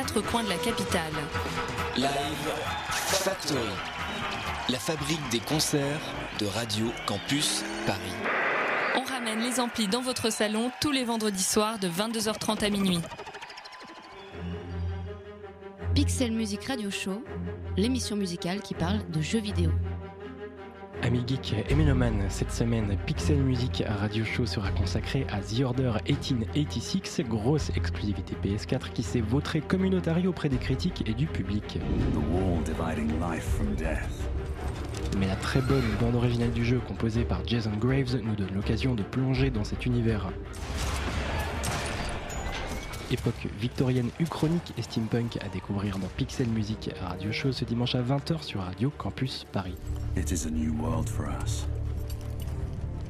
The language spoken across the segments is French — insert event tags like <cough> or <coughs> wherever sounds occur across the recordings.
quatre coins de la capitale. Live Factory, la fabrique des concerts de Radio Campus Paris. On ramène les amplis dans votre salon tous les vendredis soirs de 22h30 à minuit. Pixel Music Radio Show, l'émission musicale qui parle de jeux vidéo. Amis geeks et mélomanes, cette semaine, Pixel Music Radio Show sera consacré à The Order 1886, grosse exclusivité PS4 qui s'est vautrée communautaire auprès des critiques et du public. Mais la très bonne bande originale du jeu composée par Jason Graves nous donne l'occasion de plonger dans cet univers époque victorienne uchronique et steampunk à découvrir dans Pixel Music Radio Show ce dimanche à 20h sur Radio Campus Paris. It is a new world for us.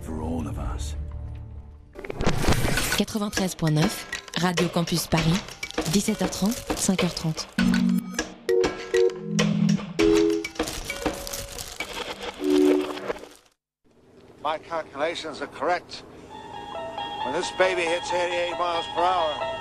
For all of us. 93.9, Radio Campus Paris, 17h30, 5h30. My calculations are correct. When this baby hits 88 miles per hour,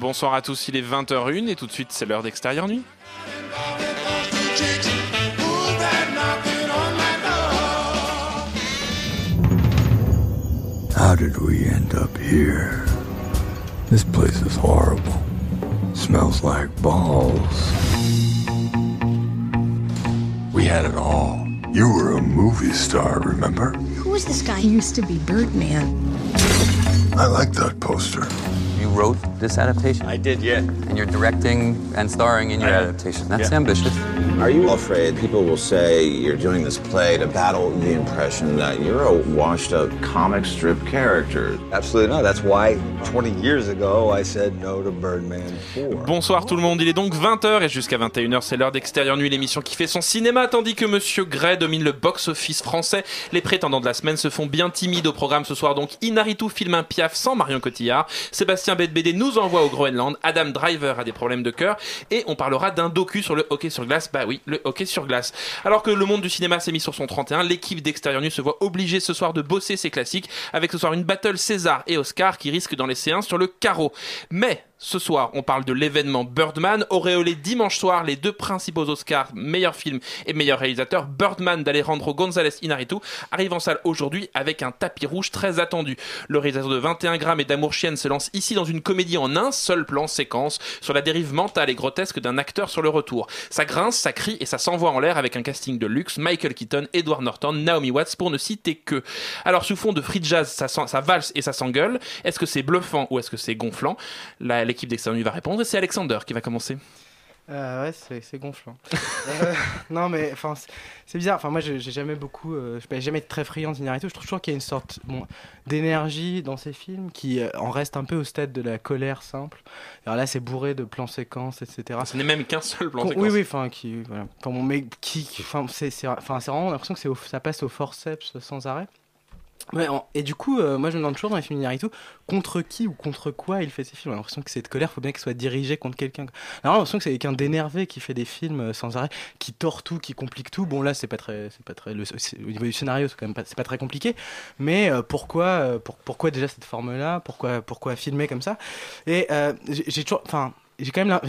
Bonsoir à tous, il est 20h01 et tout de suite c'est l'heure d'extérieur nuit. How did we end up here? This place is horrible. Smells like balls. We had it all. You were a movie star, remember? Who is this guy? He used to be Birdman. I like that poster. Wrote this adaptation? I did, yeah. And you're directing and starring in your I- adaptation. That's yeah. ambitious. Are you afraid people will say you're doing this play to battle the impression that you're a washed up comic strip character? Absolutely not. That's why 20 years ago I said no to Birdman 4. Bonsoir tout le monde, il est donc 20h et jusqu'à 21h c'est l'heure d'extérieur nuit, l'émission qui fait son cinéma tandis que Monsieur Gray domine le box-office français. Les prétendants de la semaine se font bien timides au programme ce soir donc Inaritu filme un piaf sans Marion Cotillard, Sébastien Bedbédé nous envoie au Groenland, Adam Driver a des problèmes de cœur et on parlera d'un docu sur le hockey sur glace, bah oui, le hockey sur glace. Alors que le monde du cinéma s'est mis sur son 31, l'équipe d'extérieur nuit se voit obligée ce soir de bosser ses classiques avec ce soir une battle César et Oscar qui risque d'en laisser un sur le carreau. Mais ce soir, on parle de l'événement Birdman, auréolé dimanche soir les deux principaux Oscars, meilleur film et meilleur réalisateur. Birdman d'Alejandro González Inarritu arrive en salle aujourd'hui avec un tapis rouge très attendu. Le réalisateur de 21 grammes et d'amour chienne se lance ici dans une comédie en un seul plan séquence sur la dérive mentale et grotesque d'un acteur sur le retour. Ça grince, ça crie et ça s'envoie en l'air avec un casting de luxe, Michael Keaton, Edward Norton, Naomi Watts pour ne citer que. Alors sous fond de free jazz, ça, ça valse et ça s'engueule. Est-ce que c'est bluffant ou est-ce que c'est gonflant? L'équipe d'extérieur Nuit va répondre et c'est Alexander qui va commencer. Euh, ouais, c'est c'est gonflant. <laughs> Euh, non, mais enfin, c'est- bizarre. Enfin, moi, j'ai j'ai jamais beaucoup, euh, je n'ai jamais été très friand d'Inarritu. Je trouve toujours qu'il y a une sorte bon, d'énergie dans ces films qui euh, en reste un peu au stade de la colère simple. Alors là, c'est bourré de plans séquences, etc. Ce n'est même qu'un seul plan Con- séquence. Oui, oui, enfin, qui, voilà. Enfin, bon, mais qui, enfin, c'est, c'est, c'est vraiment l'impression que c'est au- ça passe au forceps sans arrêt. Et du coup, euh, moi je me demande toujours dans les films d'Inarritu, contre qui ou contre quoi il fait ses films? J'ai l'impression que cette colère, faut bien qu'elle soit dirigée contre quelqu'un. Alors, j'ai l'impression que c'est quelqu'un d'énervé qui fait des films euh, sans arrêt, qui tord tout, qui complique tout. Bon, là, c'est pas très. C'est pas très au niveau du scénario, c'est quand même pas, très compliqué. Mais euh, pourquoi, pour- pourquoi déjà cette forme-là? Pourquoi, filmer comme ça? Et j'ai toujours. Enfin, j'ai quand même.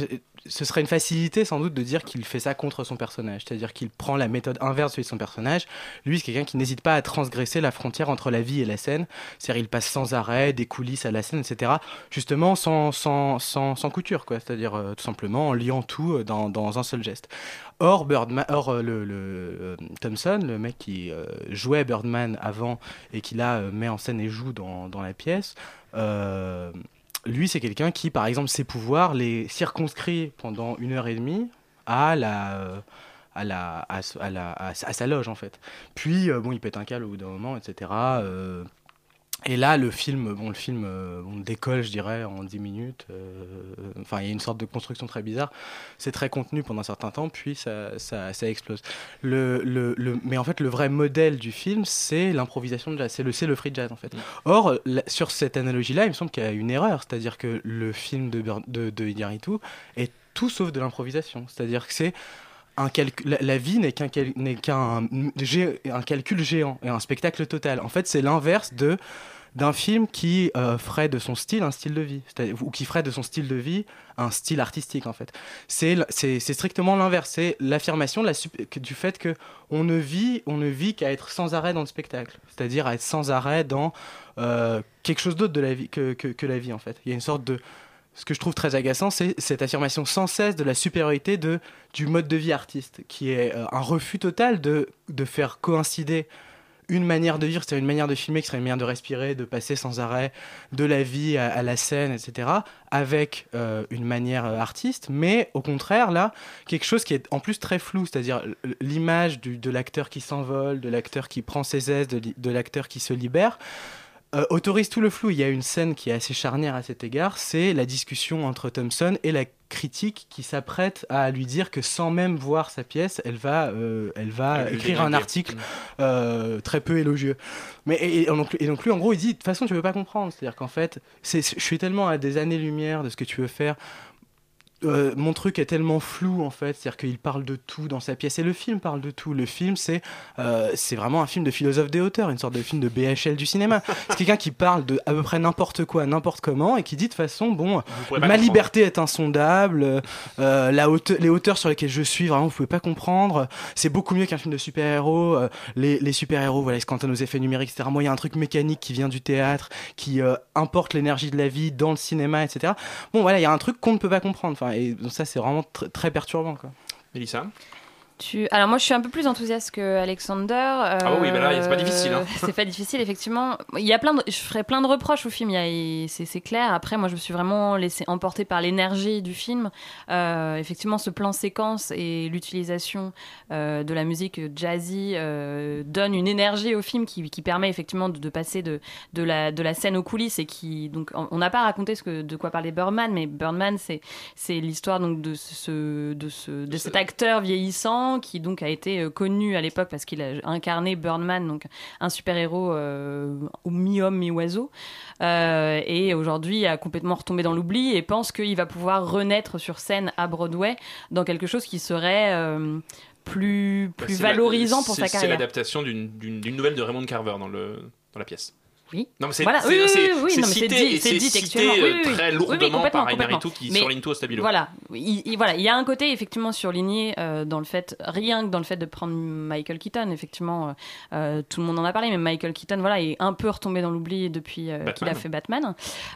Ce serait une facilité sans doute de dire qu'il fait ça contre son personnage, c'est-à-dire qu'il prend la méthode inverse de son personnage. Lui, c'est quelqu'un qui n'hésite pas à transgresser la frontière entre la vie et la scène, c'est-à-dire il passe sans arrêt des coulisses à la scène, etc. Justement sans, sans, sans, sans couture, quoi, c'est-à-dire euh, tout simplement en liant tout euh, dans, dans un seul geste. Or, Birdman, or euh, le, le, Thompson, le mec qui jouait Birdman avant et qui là met en scène et joue dans, dans la pièce, lui, c'est quelqu'un qui, par exemple, ses pouvoirs les circonscrit pendant une heure et demie à la. euh, à, la, à, sa loge en fait. Puis, euh, bon, il pète un câble au bout d'un moment, etc. Et là, le film, bon, le film euh, on décolle, je dirais, en 10 minutes. euh, Enfin, il y a une sorte de construction très bizarre. C'est très contenu pendant un certain temps, puis ça, ça, ça explose. Le, le, le- mais en fait, le vrai modèle du film, c'est l'improvisation de jazz. C'est le, le free jazz, en fait. Or, la- sur cette analogie-là, il me semble qu'il y a une erreur. C'est-à-dire que le film de, de, de Iñárritu est tout sauf de l'improvisation. C'est-à-dire que c'est un la, la vie n'est qu'un gé- un calcul géant et un spectacle total. En fait, c'est l'inverse de d'un film qui euh, ferait de son style un style de vie, ou qui ferait de son style de vie un style artistique en fait. C'est strictement l'inverse, c'est l'affirmation du fait que on ne vit vit qu'à être sans arrêt dans le spectacle, c'est-à-dire à être sans arrêt dans euh, quelque chose d'autre que, la vie en fait. Il y a une sorte de ce que je trouve très agaçant, c'est cette affirmation sans cesse de la supériorité du mode de vie artiste, qui est euh, un refus total de faire coïncider une manière de vivre, c'est une manière de filmer, qui serait une manière de respirer, de passer sans arrêt de la vie à, la scène, etc., avec euh, une manière euh, artiste, mais au contraire, là, quelque chose qui est en plus très flou, c'est-à-dire l'image de l'acteur qui s'envole, de l'acteur qui prend ses aises, de l'acteur qui se libère, euh, autorise tout le flou. Il y a une scène qui est assez charnière à cet égard, c'est la discussion entre Thompson et la critique qui s'apprête à lui dire que sans même voir sa pièce, elle va, euh, elle va Elle écrire un article euh, très peu élogieux. Mais et, et donc, et donc lui, en gros, il dit de toute façon, tu veux pas comprendre. C'est-à-dire qu'en fait, je suis tellement à des années-lumière de ce que tu veux faire. Euh, mon truc est tellement flou en fait, c'est-à-dire qu'il parle de tout dans sa pièce et le film parle de tout. Le film c'est euh, c'est vraiment un film de philosophe des auteurs, une sorte de film de BHL du cinéma. <laughs> C'est quelqu'un qui parle de à peu près n'importe quoi, n'importe comment et qui dit de façon bon, ma comprendre. liberté est insondable, euh, la haute- les hauteurs sur lesquelles je suis vraiment vous pouvez pas comprendre. C'est beaucoup mieux qu'un film de super-héros. les les super-héros voilà ils se cantonnent aux effets numériques etc. Moi il y a un truc mécanique qui vient du théâtre, qui importe l'énergie de la vie dans le cinéma etc. Bon voilà il y a un truc qu'on ne peut pas comprendre. Enfin et donc ça c'est vraiment tr- très perturbant quoi. Mélissa? Tu... Alors moi je suis un peu plus enthousiaste que Alexander. euh, Ah oui, bah là, c'est pas difficile, hein. <laughs> c'est pas difficile effectivement. Il y a plein de... Je ferai plein de reproches au film, il c'est clair. Après moi je me suis vraiment laissé emporter par l'énergie du film. Euh, effectivement ce plan séquence et l'utilisation euh, de la musique jazzy euh, donne une énergie au film qui, qui permet effectivement de, de passer de, de, la, de la scène aux coulisses et qui donc on n'a pas raconté ce que, de quoi parlait Birdman mais Birdman c'est c'est l'histoire donc de ce de ce de cet acteur vieillissant qui donc a été euh, connu à l'époque parce qu'il a incarné Birdman donc un super héros mi homme mi oiseau et aujourd'hui a complètement retombé dans l'oubli et pense qu'il va pouvoir renaître sur scène à Broadway dans quelque chose qui serait euh, plus plus C'est la- valorisant pour c'est- sa C'est carrière. l'adaptation d'une- d'une d'une nouvelle de Raymond Carver dans, le, dans la pièce. Oui. Non, mais c'est Voilà, c'est- oui, oui, c'est- oui, cité, dit- dit cité textuellement. euh, très lourdement par. Inaritu qui Mais surligne tout au stabilo. Voilà, il, il- voilà, il y a un côté effectivement surligné euh, dans le fait, rien que dans le fait de prendre Michael Keaton, effectivement, euh, euh, tout le monde en a parlé, mais Michael Keaton, voilà, est un peu retombé dans l'oubli depuis euh, qu'il a fait Batman.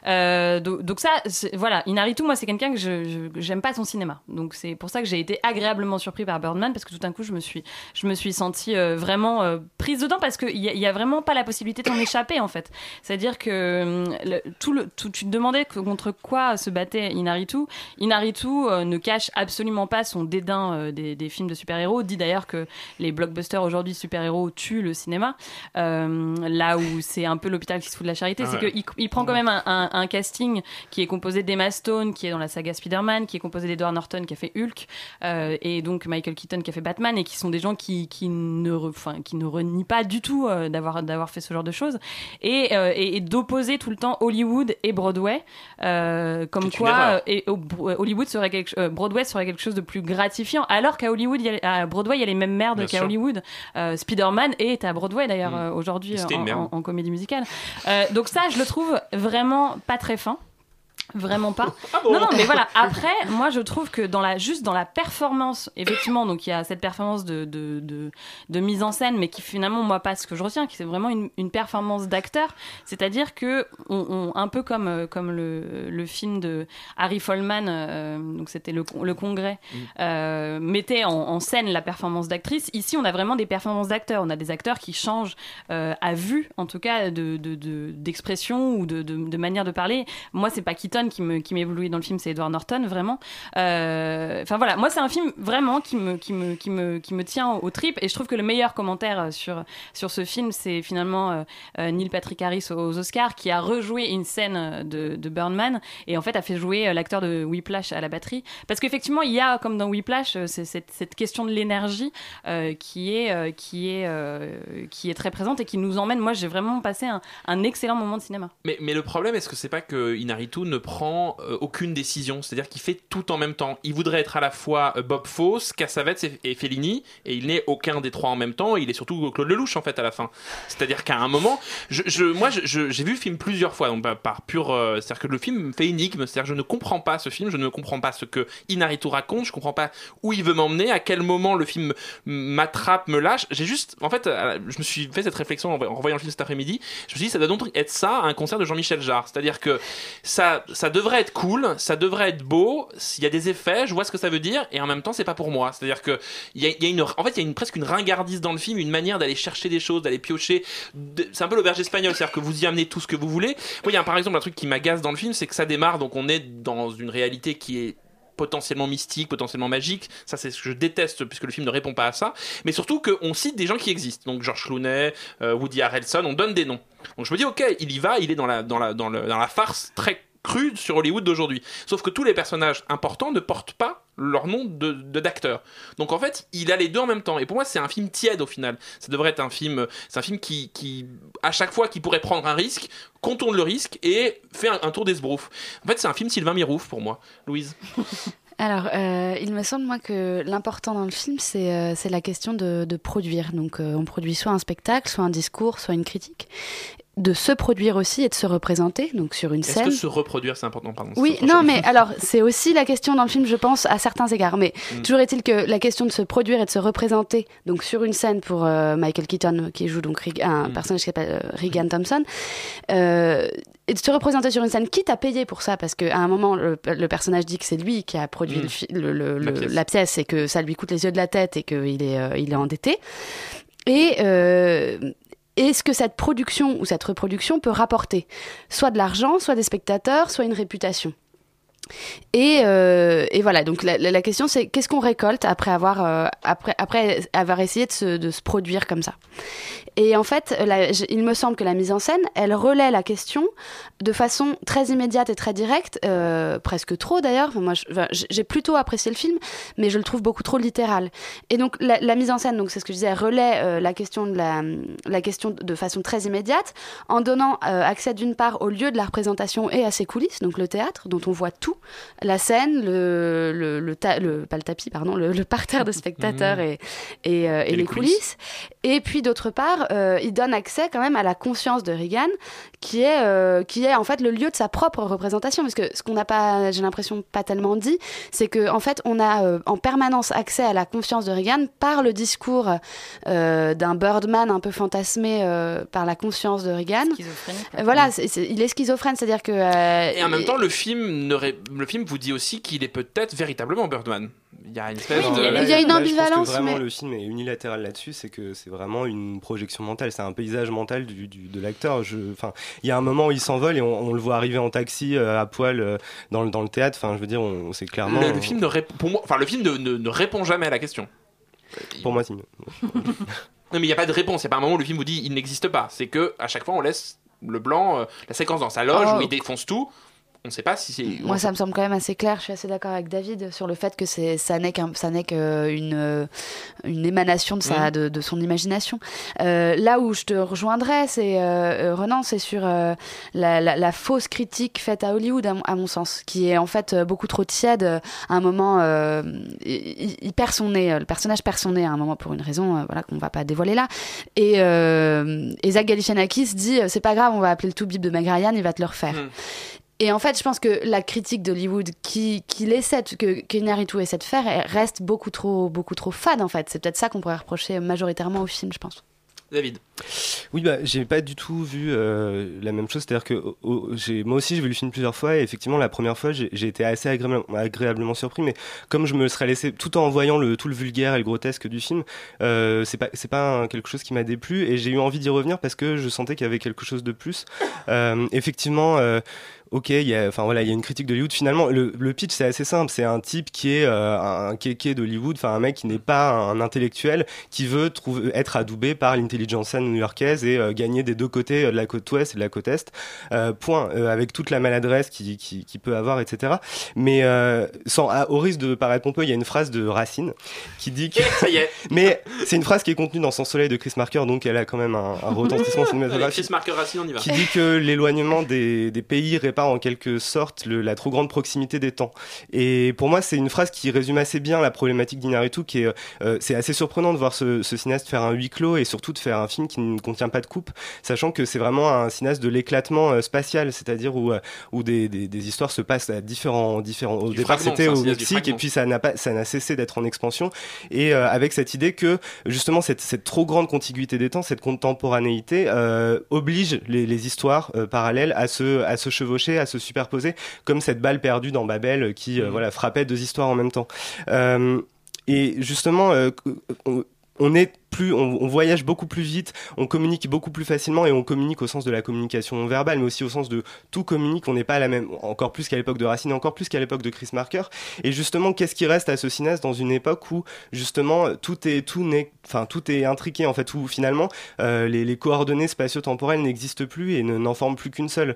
Euh, donc, donc ça, voilà, Inaritu, moi, c'est quelqu'un que je j'aime pas son cinéma, donc c'est pour ça que j'ai été agréablement surpris par Birdman parce que tout d'un coup, je me suis, je me suis sentie vraiment prise dedans parce qu'il y, y a vraiment pas la possibilité d'en <coughs> échapper en fait. C'est-à-dire que hum, le- tout le, tout, tu te demandais contre quoi se battait Inaritu. Inaritu euh, ne cache absolument pas son dédain euh, des, des films de super-héros. Dit d'ailleurs que les blockbusters aujourd'hui super-héros tuent le cinéma. Euh, là où c'est un peu l'hôpital qui se fout de la charité, Ah c'est qu'il il prend quand même un, un- un casting qui est composé d'Emma Stone, qui est dans la saga Spider-Man, qui est composé d'Edward Norton, qui a fait Hulk, et donc Michael Keaton, qui a fait Batman, et qui sont des gens qui, qui, ne, re- qui ne renient pas du tout d'avoir d'avoir fait ce genre de choses. Et, euh, et, et d'opposer tout le temps Hollywood et Broadway, euh, comme quoi euh, et, oh, Hollywood serait quelque, Broadway serait quelque chose de plus gratifiant, alors qu'à Hollywood, il y a- à Broadway, il y a les mêmes merdes qu'à. Hollywood. Spider-Man est à Broadway d'ailleurs Mm. aujourd'hui en, merde. en- en comédie musicale. Donc ça, je le trouve vraiment pas très fin. Vraiment pas. <laughs> Ah Non, non, mais voilà. Après, moi, je trouve que dans la, juste dans la performance, effectivement, donc il y a cette performance de, de, de, de mise en scène, mais qui finalement, moi, pas ce que je retiens, qui c'est vraiment une, une performance d'acteur. C'est-à-dire que, on, on- un peu comme, euh, comme le, le film de Harry Folman, euh, donc c'était le, le congrès, euh, mettait en, en scène la performance d'actrice. Ici, on a vraiment des performances d'acteurs. On a des acteurs qui changent euh, à vue, en tout cas, de, de, de- d'expression ou de, de, de manière de parler. Moi, c'est pas Keaton Qui me qui m'éblouit dans le film, c'est Edward Norton, vraiment. Euh, Enfin voilà, moi c'est un film vraiment qui me qui me qui me qui me tient aux tripes et je trouve que le meilleur commentaire euh, sur sur ce film, c'est finalement euh, Neil Patrick Harris aux Oscars qui a rejoué une scène de, de et en fait a fait jouer l'acteur de Whiplash à la batterie parce qu'effectivement il y a comme dans Whiplash cette, cette question de l'énergie qui est qui est qui est très présente et qui nous emmène. Moi j'ai vraiment passé un, un excellent moment de cinéma. Mais, mais le problème, est-ce que c'est pas que Inaritu ne prend euh, aucune décision C'est-à-dire qu'il fait tout en même temps. Il voudrait être à la fois euh, Bob Fosse, Cassavetes et, Fellini, et il n'est aucun des trois en même temps. Il est surtout Claude Lelouch en fait à la fin. C'est-à-dire qu'à un moment, je, je- moi j'ai vu le film plusieurs fois, donc bah, par pur, euh, c'est-à-dire que le film fait énigme. C'est-à-dire je ne comprends pas ce film, je ne comprends pas ce que Inaritu raconte, je comprends pas où il veut m'emmener, à quel moment le film m'attrape, me lâche. J'ai juste, en fait, je me suis fait cette réflexion en, en revoyant le film cet après-midi. Je me suis dit, ça doit donc être ça, un concert de Jean-Michel Jarre. C'est-à-dire que ça, ça devrait être cool, ça devrait être beau, s'il y a des effets, je vois ce que ça veut dire, et en même temps, c'est pas pour moi. C'est-à-dire que il y a, il une, en fait, il y a presque une ringardise dans le film, une manière d'aller chercher des choses, d'aller piocher. C'est un peu l'auberge espagnole, c'est-à-dire que vous y amenez tout ce que vous voulez. Moi, il y a par exemple un truc qui m'agace dans le film, c'est que ça démarre, donc on est dans une réalité qui est potentiellement mystique, potentiellement magique. Ça, c'est ce que je déteste puisque le film ne répond pas à ça. Mais surtout qu'on cite des gens qui existent. Donc George Clooney, euh, Woody Harrelson, on donne des noms. Donc je me dis, ok, il y va, il est dans la, dans la, dans le- dans la farce très crue sur Hollywood d'aujourd'hui. Sauf que tous les personnages importants ne portent pas leur nom de d'acteur. Donc en fait, il a les deux en même temps. Et pour moi, c'est un film tiède au final. Ça devrait être un film, c'est un film qui, à chaque fois qu'il pourrait prendre un risque, contourne le risque et fait un, un tour d'esbrouf. En fait, c'est un film Sylvain Mirouf pour moi. Louise. <laughs> Alors, euh, il me semble, moi, que l'important dans le film, c'est euh, la question de, de produire. Donc, euh, on produit soit un spectacle, soit un discours, soit une critique. De se produire aussi et de se représenter, donc sur une Est-ce scène. que se reproduire, c'est important Pardon. Oui, non, mais alors, c'est aussi la question dans le film, je pense, à certains égards. Mais Mm. toujours est-il que la question de se produire et de se représenter, donc sur une scène pour euh, Michael Keaton, qui joue donc Rig- un Mm. personnage qui s'appelle euh, Regan Thompson, euh, et de se représenter sur une scène, quitte à payer pour ça, parce qu'à un moment, le, le personnage dit que c'est lui qui a produit Mm. le le- le- La pièce. la pièce et que ça lui coûte les yeux de la tête et qu'il est, euh, il est endetté. Et euh, est-ce que cette production ou cette reproduction peut rapporter. Soit de l'argent, soit des spectateurs, soit une réputation et, euh, et voilà, donc la, la- question c'est qu'est-ce qu'on récolte après avoir, euh, après, après avoir essayé de se, de se produire comme ça? Et en fait, il me semble que la mise en scène, elle relaie la question de façon très immédiate et très directe, euh, presque trop d'ailleurs. Enfin, moi, j'ai plutôt apprécié le film, mais je le trouve beaucoup trop littéral. Et donc la, mise en scène, c'est ce que je disais, elle relaie la question de la, question de façon très immédiate, en donnant accès d'une part au lieu de la représentation et à ses coulisses, donc le théâtre, dont on voit tout, la scène, le, le, le, ta- le- pas le tapis, pardon, le, parterre de spectateurs Mhm. et, et, euh, et Et les, les coulisses. coulisses. Et puis d'autre part, euh, il donne accès quand même à la conscience de Reagan, qui est, euh, qui est en fait le lieu de sa propre représentation. Parce que ce qu'on n'a pas, j'ai l'impression, pas tellement dit, c'est que en fait, on a euh, en permanence accès à la conscience de Reagan par le discours euh, d'un Birdman un peu fantasmé euh, par la conscience de Reagan. Euh, voilà, c'est- c'est- il est schizophrène, c'est-à-dire que. euh, Et en même il- temps, le film, ne ré- le film vous dit aussi qu'il est peut-être véritablement Birdman. Il y a une espèce Oui, de... il y a- une Là, je pense ambivalence, que vraiment mais- le film est unilatéral là-dessus, c'est que c'est vraiment une projection mentale, c'est un paysage mental du, du- de l'acteur. Je- Enfin, il y a un moment où il s'envole et on, on le voit arriver en taxi euh, à poil euh, dans, le- dans le théâtre. Enfin, je veux dire, on, c'est clairement. le, le film ne rép- pour moi, enfin, le film ne, ne- ne répond jamais à la question. Pour moi, si. <laughs> Non, mais il n'y a pas de réponse. Il n'y a pas un moment où le film vous dit il n'existe pas. C'est que à chaque fois, on laisse le blanc, euh, la séquence dans sa loge Oh. où il défonce tout. On ne sait pas si c'est. Moi, ça me semble quand même assez clair. Je suis assez d'accord avec David sur le fait que c'est ça n'est qu'un ça n'est qu'une euh, une émanation de sa Mhm. de, de son imagination. Euh, là où je te rejoindrais, c'est euh, Renan, c'est sur euh, la, la, la fausse critique faite à Hollywood, à mon, à mon sens, qui est en fait beaucoup trop tiède. À un moment, il, il perd son nez. Le personnage perd son nez à un moment pour une raison, voilà qu'on va pas dévoiler là. Et, et Zach Galifianakis dit c'est pas grave, on va appeler le tout bip de Meg Ryan, il va te le refaire. Et en fait, je pense que la critique d'Hollywood qui, qu'il essaie, de- que Kenyaritu essaie de faire, reste beaucoup trop, beaucoup trop fade en fait. C'est peut-être ça qu'on pourrait reprocher majoritairement au film, je pense. David. Oui, bah, j'ai pas du tout vu euh, la même chose. C'est-à-dire que moi aussi, j'ai vu le film plusieurs fois et effectivement, la première fois, j'ai, été assez agréable- agréablement surpris. Mais comme je me serais laissé, tout en voyant tout le vulgaire et le grotesque du film, euh, c'est pas, pas quelque chose qui m'a déplu et j'ai eu envie d'y revenir parce que je sentais qu'il y avait quelque chose de plus. Euh, effectivement, euh, ok, il y a, enfin voilà, il y a une critique d'Hollywood. Finalement, le, pitch c'est assez simple. C'est un type qui est euh, un kéké d'Hollywood, enfin un mec qui n'est pas un intellectuel, qui veut être adoubé par l'intelligence new-yorkaise et euh, gagner des deux côtés euh, de la côte ouest et de la côte est. Euh, point, avec toute la maladresse qu'il qui, qui peut avoir, etc. Mais sans, à- au risque de paraître pompeux, il y a une phrase de Racine qui dit que. Ça y est. <laughs> Mais c'est une phrase qui est contenue dans Sans Soleil de Chris Marker, donc elle a quand même un, un retentissement <laughs> cinématographique Chris Marker Racine, on y va. qui dit que l'éloignement des, des pays répare en quelque sorte le- la trop grande proximité des temps. Et pour moi, c'est une phrase qui résume assez bien la problématique d'Inaritu, qui est, euh, c'est assez surprenant de voir ce, ce cinéaste faire un huis clos et surtout de faire un film qui ne contient pas de coupe, sachant que c'est vraiment un cinéaste de l'éclatement euh, spatial, c'est-à-dire où, euh, où des, des, des histoires se passent à différents, différents. Au Du départ, c'était au Mexique, et puis ça n'a pas, ça n'a cessé d'être en expansion. Et euh, avec cette idée que justement cette, cette trop grande contiguïté des temps, cette contemporanéité oblige les, les histoires parallèles à se, à se chevaucher, à se superposer, comme cette balle perdue dans Babel qui euh, Mhm. voilà frappait deux histoires en même temps. Euh, et justement, euh, on, est plus, on, voyage beaucoup plus vite, on communique beaucoup plus facilement et on communique au sens de la communication verbale, mais aussi au sens de tout communique. On n'est pas à la même, encore plus qu'à l'époque de Racine, encore plus qu'à l'époque de Chris Marker. Et justement, qu'est-ce qui reste à ce cinéaste dans une époque où justement tout est tout n'est, enfin tout est intriqué en fait, où finalement euh, les, les coordonnées spatio-temporelles n'existent plus et ne- n'en forment plus qu'une seule.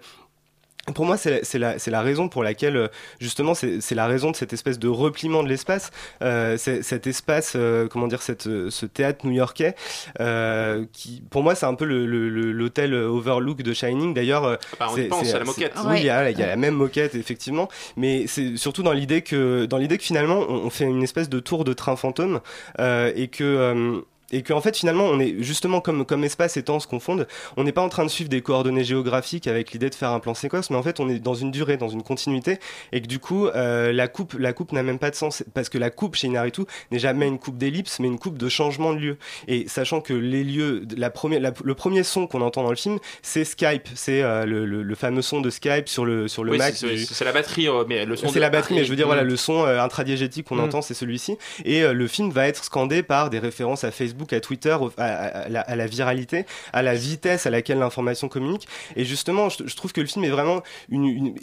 Pour moi, c'est la, c'est la, c'est la raison pour laquelle, euh, justement, c'est c'est la raison de cette espèce de repliement de l'espace, euh, cet espace, euh, comment dire, cette, euh, ce théâtre new-yorkais, euh, qui, pour moi, c'est un peu le- le- le- l'hôtel Overlook de Shining. D'ailleurs, euh, bah, on pense, à la moquette. Oui, il y a, il y a la même moquette, effectivement, mais c'est surtout dans l'idée que, dans l'idée que finalement, on, on fait une espèce de tour de train fantôme euh, et que. Et qu'en fait finalement on est justement comme comme espace et temps se confondent on n'est pas en train de suivre des coordonnées géographiques avec l'idée de faire un plan séquence mais en fait on est dans une durée dans une continuité et que du coup euh, la coupe la coupe n'a même pas de sens parce que la coupe chez Inaritu n'est jamais une coupe d'ellipse mais une coupe de changement de lieu et sachant que les lieux la première la- le premier son qu'on entend dans le film c'est Skype c'est euh, le, le- le fameux son de Skype sur le sur le Oui, Mac c'est- la batterie, euh, mais le son. c'est de- la batterie, mais je veux dire, voilà, le son euh, intradiégétique qu'on Mm. entend, c'est celui-ci. Et euh, le film va être scandé par des références à Facebook, à Twitter, à, la, viralité, à la vitesse à laquelle l'information communique. Et justement, je, trouve que le film est vraiment une.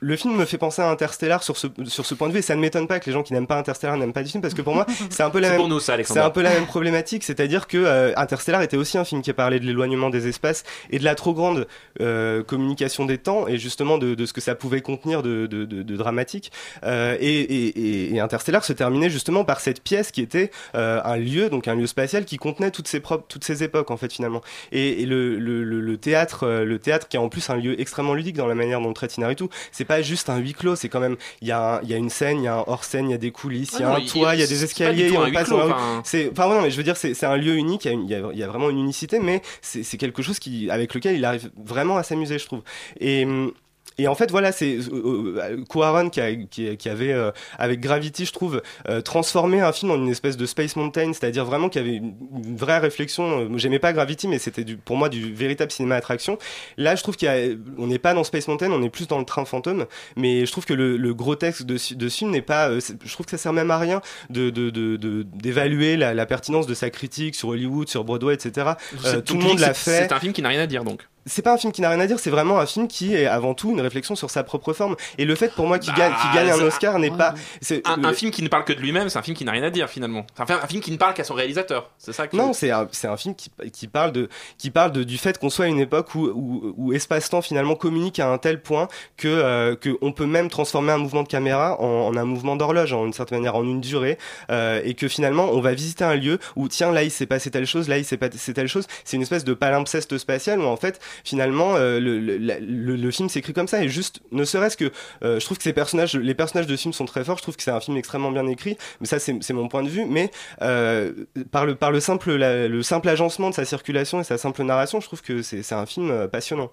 Le film me fait penser à Interstellar sur ce, sur ce point de vue et ça ne m'étonne pas que les gens qui n'aiment pas Interstellar n'aiment pas du film parce que pour moi <laughs> c'est un peu la même c'est un peu la même problématique c'est-à-dire que euh, Interstellar était aussi un film qui parlait de l'éloignement des espaces et de la trop grande euh, communication des temps et justement de, de ce que ça pouvait contenir de, de, dramatique. Euh, et, et, Interstellar se terminait justement par cette pièce qui était un lieu donc un lieu spatial qui contenait toutes ces propres toutes ces époques en fait finalement. Et, et le, le, le, le théâtre le théâtre qui est en plus un lieu extrêmement ludique dans la manière dont le traite Inaritu c'est pas juste un huis clos c'est quand même il y y a une scène il y a un hors scène il y a des coulisses il y a Ah non, un toit il y a des escaliers on passe c'est enfin non mais je veux dire c'est c'est un lieu unique il y y y a vraiment une unicité mais c'est c'est quelque chose qui avec lequel il arrive vraiment à s'amuser je trouve. Et hum, et en fait, voilà, c'est euh, euh, Cuaron qui, a- qui, qui avait, euh, avec Gravity, je trouve, euh, transformé un film en une espèce de Space Mountain, c'est-à-dire vraiment qu'il y avait une, une vraie réflexion. Euh, J'aimais pas Gravity, mais c'était pour moi du véritable cinéma attraction. Là, je trouve qu'on n'est pas dans Space Mountain, on est plus dans le train fantôme, mais je trouve que le, le gros texte de, ce- de ce film n'est pas. euh, je trouve que ça sert même à rien de de- d'évaluer la, la pertinence de sa critique sur Hollywood, sur Broadway, etc. Euh, tout le monde l'a fait C'est un film qui n'a rien à dire donc. C'est pas un film qui n'a rien à dire, c'est vraiment un film qui est avant tout une réflexion sur sa propre forme. Et le fait pour moi qu'il gagne, qu'il gagne un Bah, Oscar n'est pas. c'est- Un, le- un film qui ne parle que de lui-même, c'est un film qui n'a rien à dire finalement. Enfin, un film qui ne parle qu'à son réalisateur. C'est ça que. Non, c'est un, c'est un film qui, qui parle, de, qui parle de, du fait qu'on soit à une époque où, où, où espace-temps finalement communique à un tel point que, euh, que on peut même transformer un mouvement de caméra en, en un mouvement d'horloge, en une certaine manière, en une durée, euh, et que finalement on va visiter un lieu où tiens là il s'est passé telle chose, là il s'est passé telle chose. C'est une espèce de palimpseste spatial où en fait finalement euh, le, film s'écrit comme ça et juste ne serait-ce que euh, je trouve que les personnages de ce film sont très forts. Je trouve que c'est un film extrêmement bien écrit, mais ça c'est mon point de vue. Mais euh, par le simple agencement de sa circulation et sa simple narration, je trouve que c'est un film passionnant.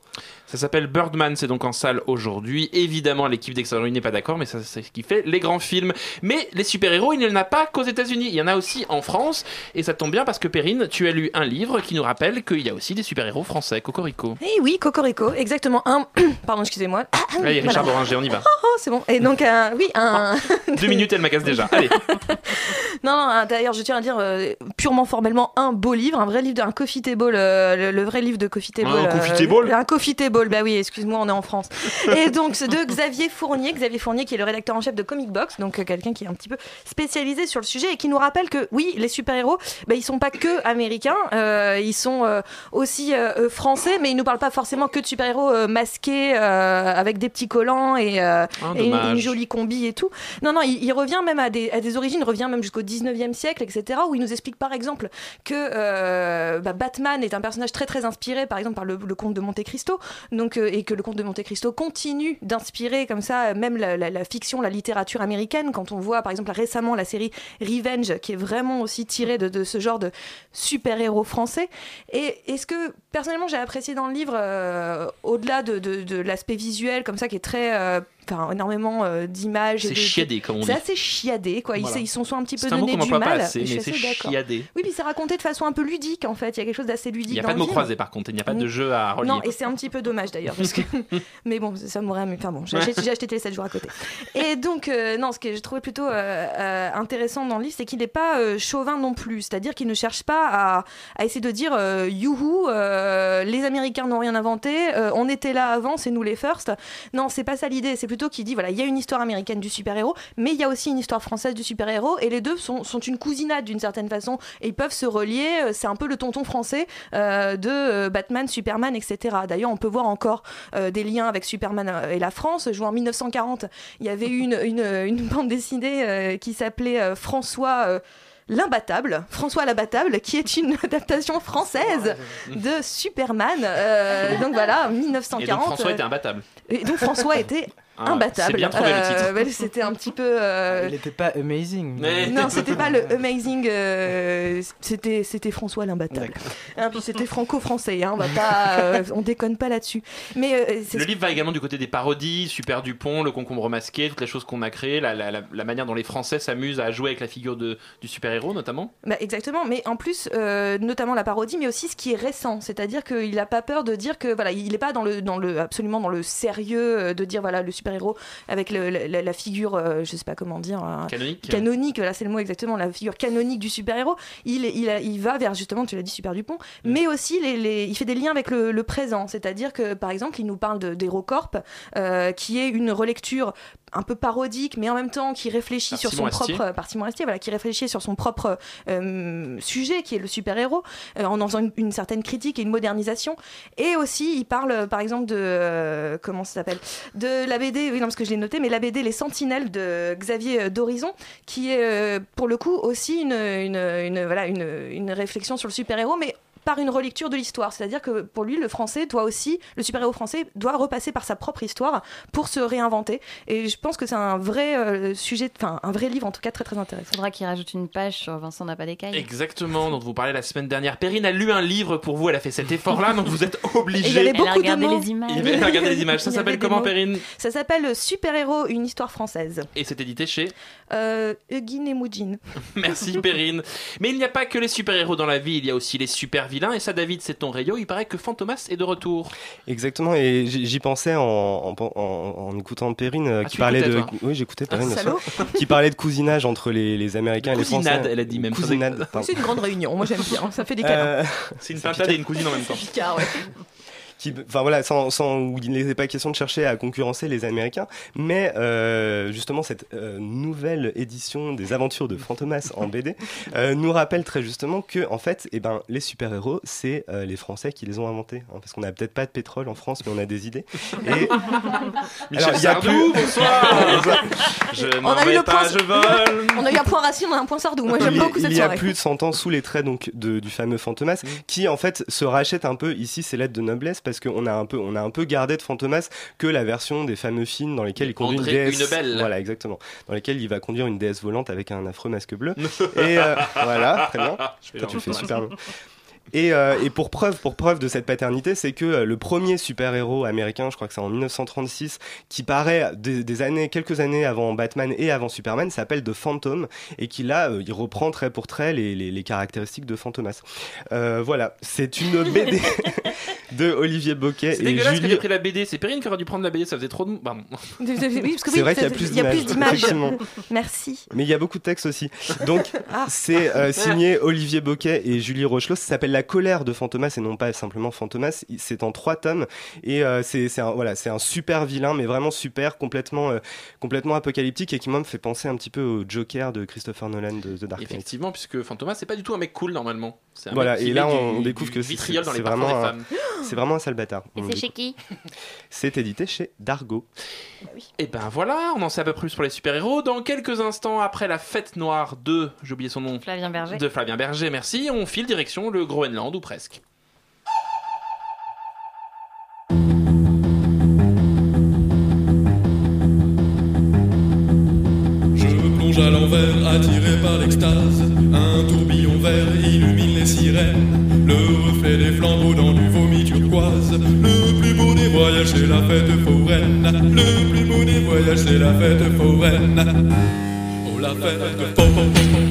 Ça s'appelle Birdman, c'est donc en salle aujourd'hui. Évidemment, l'équipe d'Extraordinaire n'est pas d'accord, mais ça, c'est ce qui fait les grands films. Mais les super-héros, il n'y en a pas qu'aux États-Unis. Il y en a aussi en France. Et ça tombe bien parce que Perrine, tu as lu un livre qui nous rappelle qu'il y a aussi des super-héros français. Cocorico. Cocorico. Eh oui, Cocorico, exactement. Un... <clears throat> Pardon, excusez-moi. Allez, Richard Voilà. Boringer, on y va. Oh, c'est bon. Et donc, oui, un. Deux minutes, elle m'agace déjà. Allez. <laughs> Non, non, d'ailleurs, je tiens à dire euh, purement formellement un beau livre, un vrai livre, d'un coffee table, euh, le, le vrai livre de coffee table. Un coffee table Un coffee table, bah oui, excuse-moi, on est en France. <laughs> Et donc, c'est de Xavier Fournier, Xavier Fournier qui est le rédacteur en chef de Comic Box, donc euh, quelqu'un qui est un petit peu spécialisé sur le sujet et qui nous rappelle que oui, les super-héros, bah, ils sont pas que américains, euh, ils sont euh, aussi euh, euh, français, mais ils nous parlent pas forcément que de super-héros euh, masqués euh, avec des petits collants et, euh, Ah, et une, jolie combi et tout. Non, non, il, il revient même à des, à des origines, revient même jusqu'au 19e siècle, etc., où il nous explique par exemple que bah, Batman est un personnage très très inspiré, par exemple, par le, le comte de Monte Cristo, donc, et que le comte de Monte Cristo continue d'inspirer comme ça même la, la- la fiction, la littérature américaine, quand on voit par exemple récemment la série Revenge, qui est vraiment aussi tirée de, de ce genre de super-héros français. Et, et ce que personnellement j'ai apprécié dans le livre, euh, au-delà de, l'aspect visuel, comme ça, qui est très... Enfin, énormément euh, d'images. C'est chiadé, comme on dit. C'est assez chiadé, quoi. Ils- Voilà. Ils, sont soit un petit peu C'est un mot donné qu'on du mal. assez, mais c'est chiadé. Oui, puis c'est raconté de façon un peu ludique, en fait. Il y a quelque chose d'assez ludique. Il n'y a pas de mots croisés par contre, il n'y a pas de jeu à relier. Non, et c'est un petit peu dommage d'ailleurs. parce que... <laughs> <laughs> Mais bon, ça m'aurait amusé. Enfin bon, j'ai acheté, j'ai acheté Télé 7 jours à côté. Et donc, euh, non, ce que j'ai trouvé plutôt euh, euh, intéressant dans le livre, c'est qu'il n'est pas euh, chauvin non plus. C'est-à-dire qu'il ne cherche pas à, à essayer de dire euh, youhou, euh, les Américains n'ont rien inventé, euh, on était là avant, c'est nous les first. Non, c'est pas ça l'idée. C'est plutôt qu'il dit voilà, il y a une histoire américaine du super-héros, mais il y a aussi une histoire française du super-héros, et les deux sont, sont une cousinade d'une certaine façon, et ils peuvent se relier. Euh, C'est un peu le tonton français euh, de euh, Batman, Superman, etc. D'ailleurs, on peut voir encore euh, des liens avec Superman et la France. Je vois en 1940, il y avait eu <laughs> une, une, une bande dessinée euh, qui s'appelait François. L'imbattable, François l'Abattable, qui est une <laughs> adaptation française de Superman. Euh, donc voilà, 1940. Et donc François était imbattable. et donc François était imbattable. c'est bien trouvé, le titre. ouais, c'était un petit peu. euh, Il n'était pas amazing. Mais- non, c'était pas le amazing. euh, c'était c'était François l'imbattable. Hein, puis c'était franco-français. Hein, on va pas, euh, on déconne pas là-dessus. Mais euh, Le livre va également du côté des parodies, Super Dupont, le concombre masqué, toutes les choses qu'on a créées, la, la- la- la manière dont les Français s'amusent à jouer avec la figure de, du super-héros notamment. Bah, exactement, mais en plus, euh, notamment la parodie, mais aussi ce qui est récent, c'est-à-dire qu'il n'a pas peur de dire que voilà, il n'est pas dans le, dans le, absolument dans le sérieux euh, de dire voilà le super-héros avec le- la, la figure, euh, je sais pas comment dire, euh, Canonique. canonique, voilà c'est le mot exactement, la figure canonique du super-héros. Il, il, va vers justement, tu l'as dit, Super Dupont, mais aussi les, les- il fait des liens avec le, le présent, c'est-à-dire que par exemple, il nous parle d'HeroCorp, euh, qui est une relecture un peu parodique, mais en même temps qui réfléchit Par sur Simon son Astier. propre par Simon Astier, voilà, qui réfléchit sur son propre euh, sujet, qui est le super-héros, euh, en en faisant une, une certaine critique et une modernisation. Et aussi, il parle, par exemple, de comment ça s'appelle, de la Oui, non, parce que je l'ai noté, mais la BD Les Sentinelles de Xavier euh, d'Horizon, qui est euh, pour le coup aussi une, une, une- voilà, une, une réflexion sur le super-héros, mais par une relecture de l'histoire. C'est-à-dire que pour lui, le français doit aussi, le super-héros français doit repasser par sa propre histoire pour se réinventer. Et je pense que c'est un vrai euh, sujet, enfin un vrai livre en tout cas très très intéressant. Faudra qu'il rajoute une page sur Vincent n'a pas d'écaille. Exactement, dont vous parlez la semaine dernière. Perrine a lu un livre pour vous, elle a fait cet effort-là, donc vous êtes <laughs> il y obligé. Elle a de regardé mots. les images. Il avait regardé les images. <laughs> Ça Il s'appelle comment. Perrine? Ça s'appelle Super-héros, une histoire française. Et c'est édité chez Euh, Eugene et Moudjine. <laughs> Merci Perrine. Mais il n'y a pas que les super-héros dans la vie, il y a aussi les super-vilains. Et ça, David, c'est ton rayon. Il paraît que Fantomas est de retour. Exactement, et j'y pensais en, en, en- en écoutant Perrine euh, Ah, qui parlait de. toi Oui, j'écoutais Perrine, salaud. sûr. qui parlait de cousinage entre les, les Américains et les Français. Cousinade, elle a dit même. Cousinade. C'est une grande réunion, moi j'aime bien, ça fait des câlins. Euh, C'est une pintade et une cousine en même temps. Picard, ouais. Qui, enfin voilà, sans, sans, où il n'était pas question de chercher à concurrencer les Américains, mais euh, justement cette euh, nouvelle édition des aventures de Fantomas en BD <laughs> euh, nous rappelle très justement que en fait, eh ben, les super-héros, c'est euh, les Français qui les ont inventés, hein, parce qu'on n'a peut-être pas de pétrole en France, mais on a des idées. <laughs> Et Michel Alors, il y a Sardou, plus- bonsoir <laughs> Je On a eu le pas, point- je vole On a eu un point racine, on a un point sardou. Moi j'aime il, y a soirée. plus de 100 ans sous les traits donc de- du fameux Fantomas Mm. qui en fait se rachète un peu ici ses lettres de noblesse parce qu'on a un peu on a un peu gardé de Fantomas que la version des fameux films dans lesquels il conduit André une déesse. Hunebelle. voilà exactement. Dans lesquels il va conduire une déesse volante avec un affreux masque bleu. <laughs> Et euh, voilà très bien. Je fais Toi, tu fais super bien et, euh, et pour preuve, pour preuve de cette paternité, c'est que euh, le premier super-héros américain, je crois que c'est en 1936, qui paraît des, des années, quelques années avant Batman et avant Superman, s'appelle The Phantom et qui là, euh, il reprend trait pour trait les, les, les caractéristiques de Fantomas. Euh, voilà, c'est une <laughs> BD. <laughs> de Olivier Boquet C'est et dégueulasse que Julie. j'ai pris la BD. C'est Perrine qui aurait dû prendre la BD, ça faisait trop de. Pardon. Oui, parce que C'est oui, vrai qu'il y a plus il y a plus d'images. <laughs> Merci. Mais il y a beaucoup de textes aussi. Donc, Ah. c'est euh, signé Olivier Boquet et Julie Rochelot. Ça s'appelle La colère de Fantomas et non pas simplement Fantomas. C'est en trois tomes et euh, c'est un, voilà, c'est un super vilain, mais vraiment super, complètement, euh, complètement apocalyptique et qui moi me fait penser un petit peu au Joker de Christopher Nolan de The Dark Knight. Effectivement, puisque Fantomas, c'est pas du tout un mec cool normalement. Un Voilà, mec qui et là on du- découvre du que c'est vraiment, un- <gasps> c'est vraiment un sale bâtard. Et c'est chez qui? C'est édité chez Dargo. Et ben voilà, on en sait un peu plus pour les super-héros. Dans quelques instants, après la fête noire de, j'ai oublié son nom, Flavien Berger. de Flavien Berger, merci, on file direction le Groenland ou presque. Je me plonge à l'envers, attiré par l'extase. Un tourbillon vert illumine les sirènes. Le reflet des flambeaux dans du vomi turquoise. Le plus beau des voyages, c'est la fête foraine. Le plus beau des voyages, c'est la fête foraine. Oh, la fête foraine.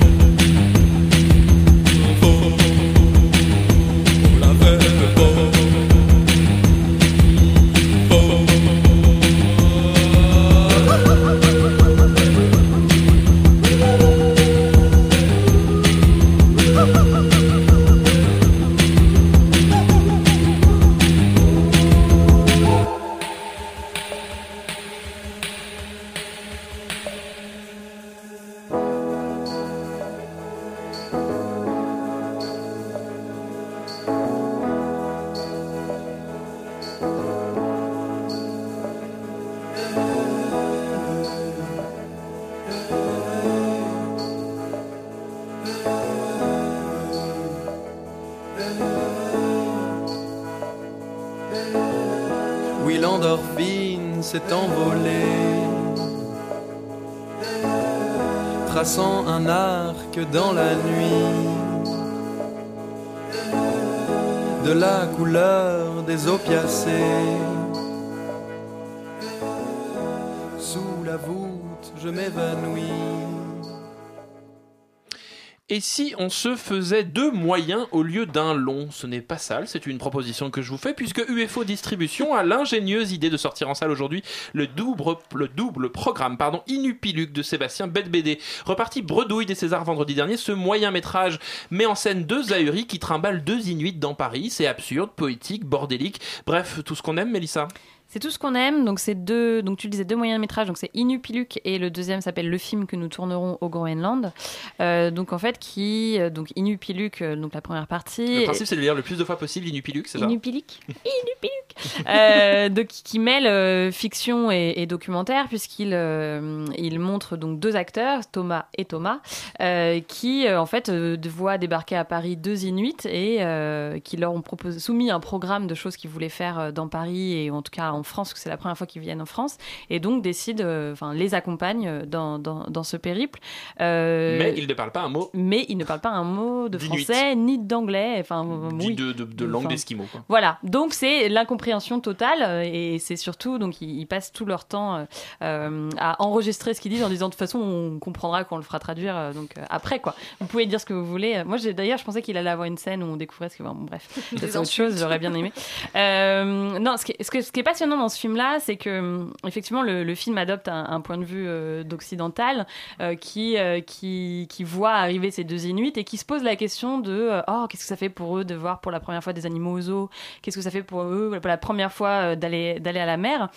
Si on se faisait deux moyens au lieu d'un long Ce n'est pas sale, c'est une proposition que je vous fais puisque UFO Distribution a l'ingénieuse idée de sortir en salle aujourd'hui le double, le double programme pardon, Inupiluc de Sébastien Bedbédé. Reparti bredouille des Césars vendredi dernier, ce moyen métrage met en scène deux ahuris qui trimballent deux Inuits dans Paris. C'est absurde, poétique, bordélique, bref, tout ce qu'on aime, Mélissa. C'est tout ce qu'on aime. Donc, c'est deux. Donc, tu le disais deux moyens de métrage. Donc, c'est Inupiluc et le deuxième s'appelle Le film que nous tournerons au Groenland. Euh, donc, en fait, qui. euh, Donc, Inupiluc, euh, donc la première partie. Le principe, c'est de lire le plus de fois possible Inupiluc, c'est ça? Inupiluc <laughs> Inupiluc Euh, donc, qui mêle euh, fiction et, et documentaire, puisqu'il euh, il montre donc deux acteurs, Thomas et Thomas, euh, qui euh, en fait euh, voient débarquer à Paris deux Inuits et euh, qui leur ont proposé, soumis un programme de choses qu'ils voulaient faire dans Paris et en tout cas en France, parce que c'est la première fois qu'ils viennent en France, et donc décident, euh, enfin les accompagnent euh, dans, dans, dans ce périple. Euh, Mais il ne parle pas un mot mais il ne parle pas un mot de français ni d'anglais, enfin oui. de, de, de langue Enfin, d'Esquimau. quoi. voilà, donc c'est l'incompréhension totale euh, et c'est surtout donc ils, ils passent tout leur temps à enregistrer ce qu'ils disent en disant de toute façon on comprendra quand on le fera traduire donc euh, après quoi. Vous pouvez dire ce que vous voulez. Moi j'ai d'ailleurs je pensais qu'il allait avoir une scène où on découvrait ce que bon, bref <laughs> c'est autre chose j'aurais bien aimé. Euh, non ce qui, est, ce, que- ce qui est passionnant dans ce film là c'est que hum, effectivement le, film adopte un, point de vue euh, d'occidental euh, qui, euh, qui qui voit arriver ces deux Inuits et qui se pose la question de oh qu'est-ce que ça fait pour eux de voir pour la première fois des animaux au zoo qu'est-ce que ça fait pour eux pour la première fois d'aller d'aller à la mer?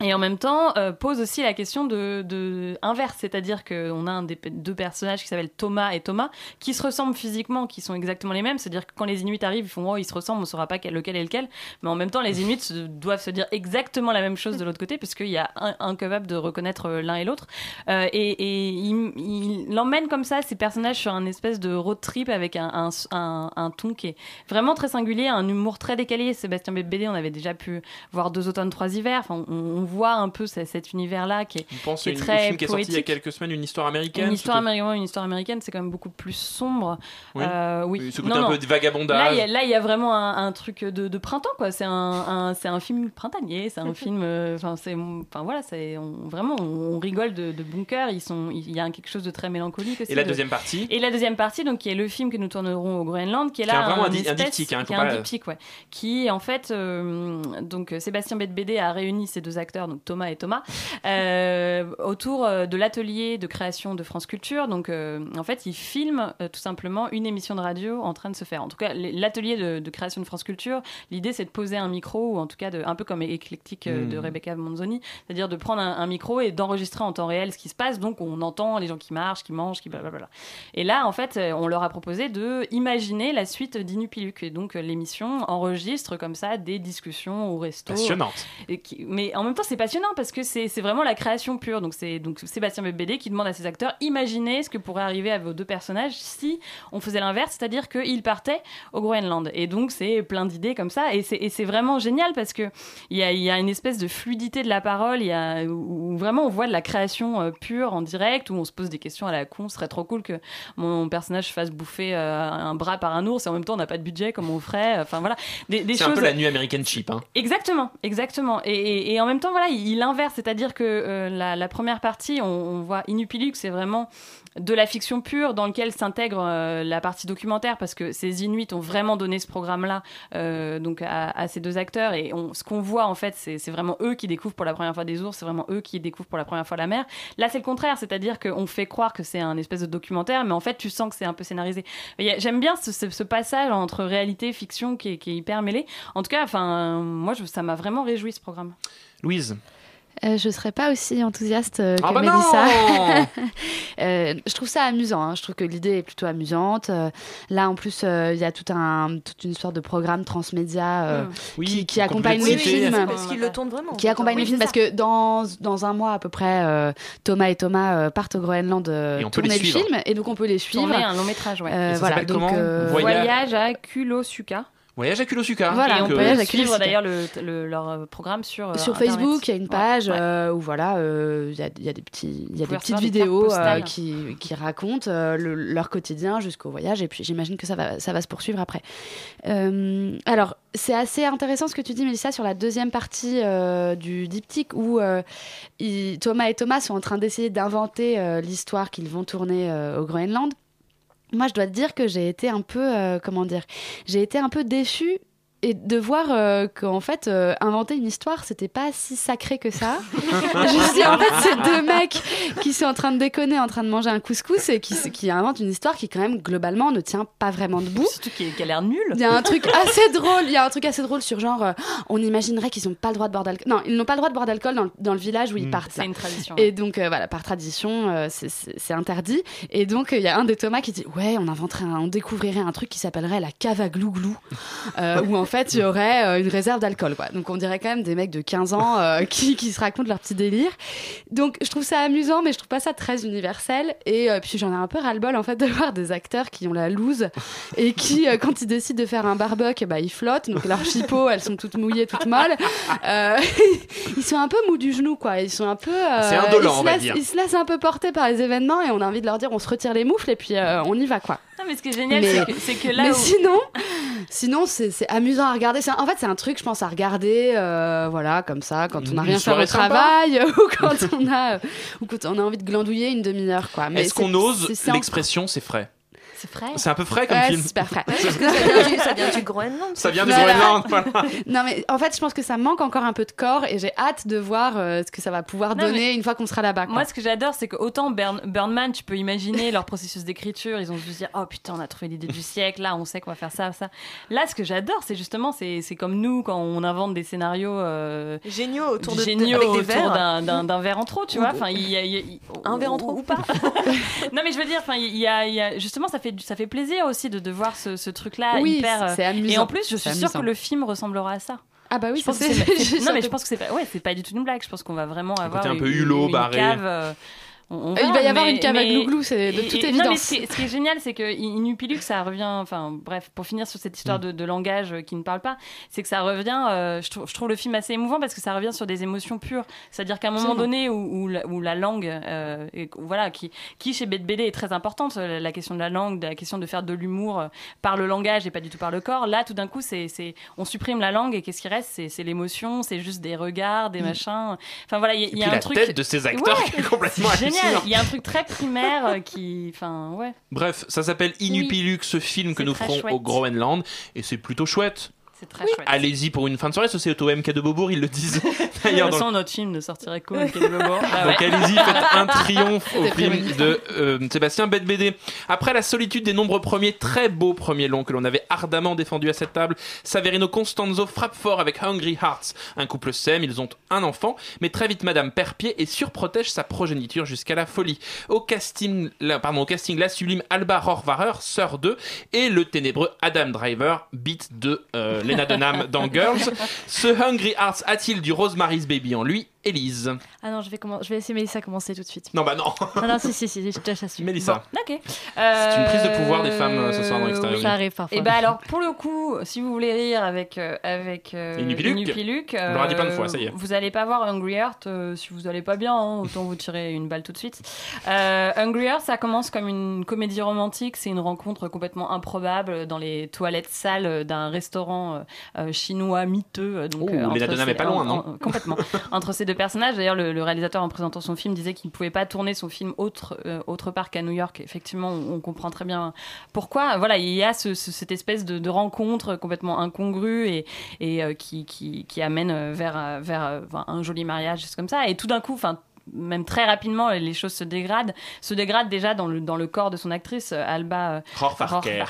Et en même temps, euh, pose aussi la question de, de inverse, c'est-à-dire qu'on a un des deux personnages qui s'appellent Thomas et Thomas, qui se ressemblent physiquement, qui sont exactement les mêmes. C'est-à-dire que quand les Inuits arrivent, ils font oh ils se ressemblent, on saura pas quel- lequel est lequel. Mais en même temps, les <laughs> Inuits doivent se dire exactement la même chose de l'autre côté, puisqu'il y a un incapable de reconnaître euh, l'un et l'autre. Euh, et et il, il emmène comme ça ces personnages sur un espèce de road trip avec un, un, un, un ton qui est vraiment très singulier, un humour très décalé. Sébastien Bédé, on avait déjà pu voir deux automnes, trois hivers. Enfin, on, on voit un peu ce- cet univers-là qui est, Je pense qui est une- très un film qui est sorti il y a quelques semaines, une histoire américaine. Une histoire, américaine, une histoire américaine, c'est quand même beaucoup plus sombre. Oui. Euh, oui. Ce côté un peu de vagabondage. Là, il y y a vraiment un, un truc de, de printemps, quoi. C'est un, un- c'est un film printanier, c'est un film. euh, Enfin, c'est, enfin voilà, c'est on- vraiment, on, on rigole de, de bunker. Ils sont, il y a quelque chose de très mélancolique aussi. Et la de- deuxième partie? Et la deuxième partie, donc qui est le film que nous tournerons au Groenland, qui est là vraiment un espèce- diptyque, hein, qui est un diptyque, ouais. Qui en fait, euh, donc Sébastien Bedbédé a réuni ces deux acteurs, donc Thomas et Thomas, euh, autour euh, de l'atelier de création de France Culture. Donc euh, en fait, ils filment tout simplement une émission de radio en train de se faire. En tout cas, l'atelier de, de création de France Culture, l'idée c'est de poser un micro, ou en tout cas de, un peu comme éclectique de Hmm. Rebecca Manzoni, c'est-à-dire de prendre un, un micro et d'enregistrer en temps réel ce qui se passe. Donc on entend les gens qui marchent, qui mangent, qui blablabla. Et là, en fait, on leur a proposé de imaginer la suite d'Inupiluc. Et donc l'émission enregistre comme ça des discussions au resto. Passionnante. Et qui- mais en même temps, c'est passionnant parce que c'est vraiment la création pure. Donc c'est donc Sébastien Bébédé qui demande à ses acteurs imaginez ce que pourrait arriver à vos deux personnages si on faisait l'inverse, c'est-à-dire qu'ils partaient au Groenland. Et donc c'est plein d'idées comme ça. Et c'est vraiment génial parce que il y a, il y a une espèce de fluidité de la parole. Il y a où, où vraiment on voit de la création euh, pure en direct où on se pose des questions à la con. Ce serait trop cool que mon personnage fasse bouffer euh, un bras par un ours et en même temps on n'a pas de budget comme on ferait. Enfin voilà, des, des C'est un peu la nuit américaine cheap. Hein. Exactement, exactement. Et, et- et en même temps, voilà, il, inverse, c'est-à-dire que euh, la, la première partie, on, on voit Inupilux, c'est vraiment de la fiction pure dans lequel s'intègre euh, la partie documentaire parce que ces Inuits ont vraiment donné ce programme-là euh, donc à, ces deux acteurs et ce qu'on voit en fait, c'est vraiment eux qui découvrent pour la première fois des ours, c'est vraiment eux qui découvrent pour la première fois la mer. Là, c'est le contraire, c'est-à-dire qu'on fait croire que c'est un espèce de documentaire, mais en fait, tu sens que c'est un peu scénarisé. J'aime bien ce, passage entre réalité et fiction qui est, qui est hyper mêlé. En tout cas, enfin, moi, je- ça m'a vraiment réjoui ce programme. Louise Euh, je serais pas aussi enthousiaste euh, que Ah bah non <laughs> Euh, je trouve ça amusant. hein. Je trouve que l'idée est plutôt amusante. Euh, là, en plus, euh, il y a tout un, toute une sorte de programme transmédia euh. Oui, qui, accompagne complète le l'été. film. Parce qu'ils le tournent vraiment. en Qui accompagne Oui, le film c'est parce que dans, dans un mois à peu près, euh, Thomas et Thomas euh, partent au Groenland euh, Et on peut les tourner le film et donc on peut les suivre. Tourner un long métrage, ouais. Euh, ça voilà, donc, comment? euh, Voyage- Voyage à Kulosuka. Voyage à Kulosuka. Voilà, et on un peut voyage à suivre d'ailleurs le, le- leur euh, programme sur, euh, Sur Internet. Facebook, il y a une page ouais. euh, où voilà, euh, il y, a, il y a des petits, il y a des petites des vidéos euh, qui, qui racontent euh, le- leur quotidien jusqu'au voyage. Et puis j'imagine que ça va, ça va se poursuivre après. Euh, alors c'est assez intéressant ce que tu dis, Mélissa, sur la deuxième partie euh, du diptyque où euh, Thomas et Thomas sont en train d'essayer d'inventer euh, l'histoire qu'ils vont tourner euh, au Groenland. Moi, je dois te dire que j'ai été un peu, euh, comment dire, j'ai été un peu déçue et de voir euh, qu'en fait euh, inventer une histoire c'était pas si sacré que ça <laughs> je dis en fait c'est deux mecs qui sont en train de déconner en train de manger un couscous et qui, qui inventent une histoire qui quand même globalement ne tient pas vraiment debout Surtout qui, qui a l'air nul. il y a un truc assez drôle il y a un truc assez drôle sur genre euh, on imaginerait qu'ils n'ont pas le droit de boire d'alcool non ils n'ont pas le droit de boire d'alcool dans, le- dans le village où ils Mm. partent C'est une tradition. Et donc, euh, voilà, par tradition, euh, c'est- interdit. Et donc, il y a un des Thomas qui dit Ouais, on inventerait, un- on découvrirait un truc qui s'appellerait la cave à glouglou, euh, <laughs> où en fait, il y aurait euh, une réserve d'alcool, quoi. Donc, on dirait quand même des mecs de 15 ans euh, <laughs> qui, qui se racontent leur petit délire. Donc, je trouve ça amusant, mais je trouve pas ça très universel. Et euh, puis, j'en ai un peu ras-le-bol, en fait, de voir des acteurs qui ont la loose et qui, euh, quand ils décident de faire un barbecue, bah, ils flottent. Donc, leurs chipots, elles sont toutes mouillées, toutes molles. <laughs> Ils sont un peu mous du genou, quoi. Ils sont un peu. C'est indolent, ils se on va laissent- dire. Ils se laissent un peu porter par les événements et on a envie de leur dire on se retire les moufles et puis on y va, quoi. Non, mais ce qui est génial, Mais- c'est que, là Mais où- sinon, <laughs> sinon c'est c'est amusant à regarder. Un- En fait, c'est un truc, je pense, à regarder, euh, voilà, comme ça, quand on n'a rien fait au travail <laughs> ou quand <laughs> on a, ou quand on a envie de glandouiller une demi-heure, quoi. Mais Est-ce qu'on ose l'expression c'est frais? C'est frais. C'est un peu frais comme Ouais, film. c'est super frais. Parce <laughs> que ça vient du, ça vient du Groenland. Ça vient du Voilà. Groenland, voilà. <laughs> Non, mais en fait, je pense que ça manque encore un peu de corps et j'ai hâte de voir euh, ce que ça va pouvoir Non, donner une fois qu'on sera là-bas. Moi, ce que j'adore, c'est que autant Burn, Burnman, tu peux imaginer leur processus d'écriture. Ils ont dû se dire, oh putain, on a trouvé l'idée du siècle. Là, on sait qu'on va faire ça, ça. Là, ce que j'adore, c'est justement, c'est c'est comme nous quand on invente des scénarios euh, Géniaux autour de géniaux avec des autour verres. d'un- verre en trop, tu Ou- vois. Enfin, il y a, il y a- il- Un verre en ou- trop ou pas. <laughs> non, mais je veux dire, enfin, il y a, il y a- justement, ça fait, ça fait plaisir aussi de, de voir ce, ce truc-là Oui, hyper. euh, c'est amusant. Et en plus, je suis sûre que le film ressemblera à ça. Ah bah oui, Je pense que c'est- <laughs> non mais je pense que c'est pas ouais c'est pas du tout une blague je pense qu'on va vraiment avoir côté un une, peu hulot, une barré. cave euh, On- on Il va y avoir mais- une cave à mais- glouglou, c'est de toute et- non, mais évidence. ce, qui est, ce qui est génial, c'est que Inupilux, ça revient. Enfin, bref, pour finir sur cette Mm. histoire de, de langage euh, qui ne parle pas, c'est que ça revient. euh, je, trouve, je trouve le film assez émouvant parce que ça revient sur des émotions pures. C'est-à-dire qu'à un moment Absolument. donné où, où la, où la langue, euh, est- voilà, qui, qui chez BD est très importante, euh, la question de la langue, la question de faire de l'humour euh, par le langage et pas du tout par le corps. Là, tout d'un coup, c'est, on supprime la langue et qu'est-ce qui reste? C'est, l'émotion, c'est juste des regards, des machins. Enfin voilà, il y a- y, un la truc. tête de ces acteurs Ouais, qui est complètement c'est génial. Il y a un truc très primaire euh, qui, enfin ouais. Bref, ça s'appelle Inupilux, ce film que nous ferons chouette. au Groenland, et c'est plutôt chouette. C'est très chouette. Allez-y pour une fin de soirée, c'est au MK de Beaubourg, ils le disent. <laughs> D'ailleurs, dans notre film ne sortirait qu'au Quai de Beaubourg. Ouais. Donc allez-y, faites un <laughs> triomphe au film de euh, Sébastien BD. Après la solitude des nombreux premiers, très beaux premiers longs que l'on avait ardemment défendus à cette table, Saverino Constanzo frappe fort avec Hungry Hearts. Un couple s'aime, ils ont un enfant, mais très vite Madame perd pied et surprotège sa progéniture jusqu'à la folie. Au casting, la, pardon, au casting, la sublime Alba Rohrwacher, sœur d'eux, et le ténébreux Adam Driver, beat de euh, Lena Dunham dans Girls. Ce Hungry Hearts a-t-il du Rosemary's Baby en lui? Élise. Ah non, je vais, je vais laisser Mélissa commencer tout de suite. Non, bah non. Non, non, si, si, si, je te laisse. Mélissa. Ok. C'est une prise de pouvoir des femmes, euh, ce soir, dans l'extérieur. Ça arrive parfois. Et bah alors, pour le coup, si vous voulez rire avec euh, avec euh, Inupiluc. Inupiluc, On l'aura dit plein de fois, ça y est. Vous allez pas voir Hungry Heart euh, si vous allez pas bien, hein, autant vous tirer une balle tout de suite. Euh, Hungry Heart, ça commence comme une comédie romantique, c'est une rencontre complètement improbable dans les toilettes sales d'un restaurant euh, euh, chinois miteux. euh, Donc, Oh, euh, Dunham ces- est pas loin, en- non en- Complètement. <laughs> entre ces deux personnages, d'ailleurs, le, réalisateur en présentant son film disait qu'il ne pouvait pas tourner son film autre euh, autre part qu'à New York. Effectivement, on, comprend très bien pourquoi. Voilà, il y a ce- ce- cette espèce de, rencontre complètement incongrue et, et euh, qui, qui, amène vers, vers euh, un joli mariage, juste comme ça. Et tout d'un coup, enfin même très rapidement, les choses se dégradent. Se dégradent déjà dans le, dans le corps de son actrice, euh, Alba euh, Rohrwacher.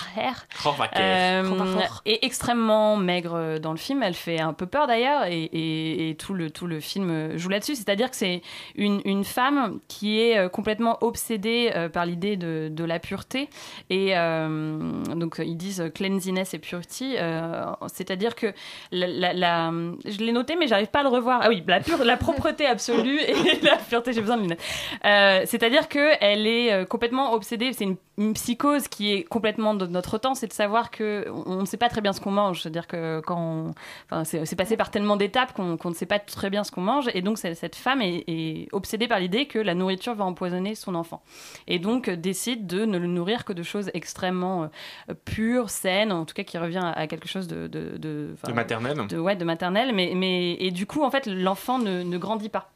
Euh, Rohrwacher. est extrêmement maigre euh, dans le film. Elle fait un peu peur d'ailleurs, et, et- et tout, le, tout le film euh, joue là-dessus. C'est-à-dire que c'est une, une femme qui est euh, complètement obsédée euh, par l'idée de, de la pureté. Et euh, donc ils disent euh, cleanliness et purity. euh, C'est-à-dire que la, la- la- je l'ai noté, mais j'arrive pas à le revoir. Ah oui, la, pure, la propreté absolue et <laughs> la pureté. J'ai besoin de lunettes. Euh, C'est-à-dire que elle est euh, complètement obsédée. C'est une, une psychose qui est complètement de notre temps. C'est de savoir que on on ne sait pas très bien ce qu'on mange. C'est-à-dire que quand on- enfin, c'est passé par tellement d'étapes qu'on qu'on ne sait pas très bien ce qu'on mange. Et donc cette femme est, est obsédée par l'idée que la nourriture va empoisonner son enfant. Et donc décide de ne le nourrir que de choses extrêmement euh, pures, saines, en tout cas qui revient à, à quelque chose de de, de, De maternelle. de- ouais, de maternelle. Mais, mais et du coup en fait l'enfant ne, ne grandit pas.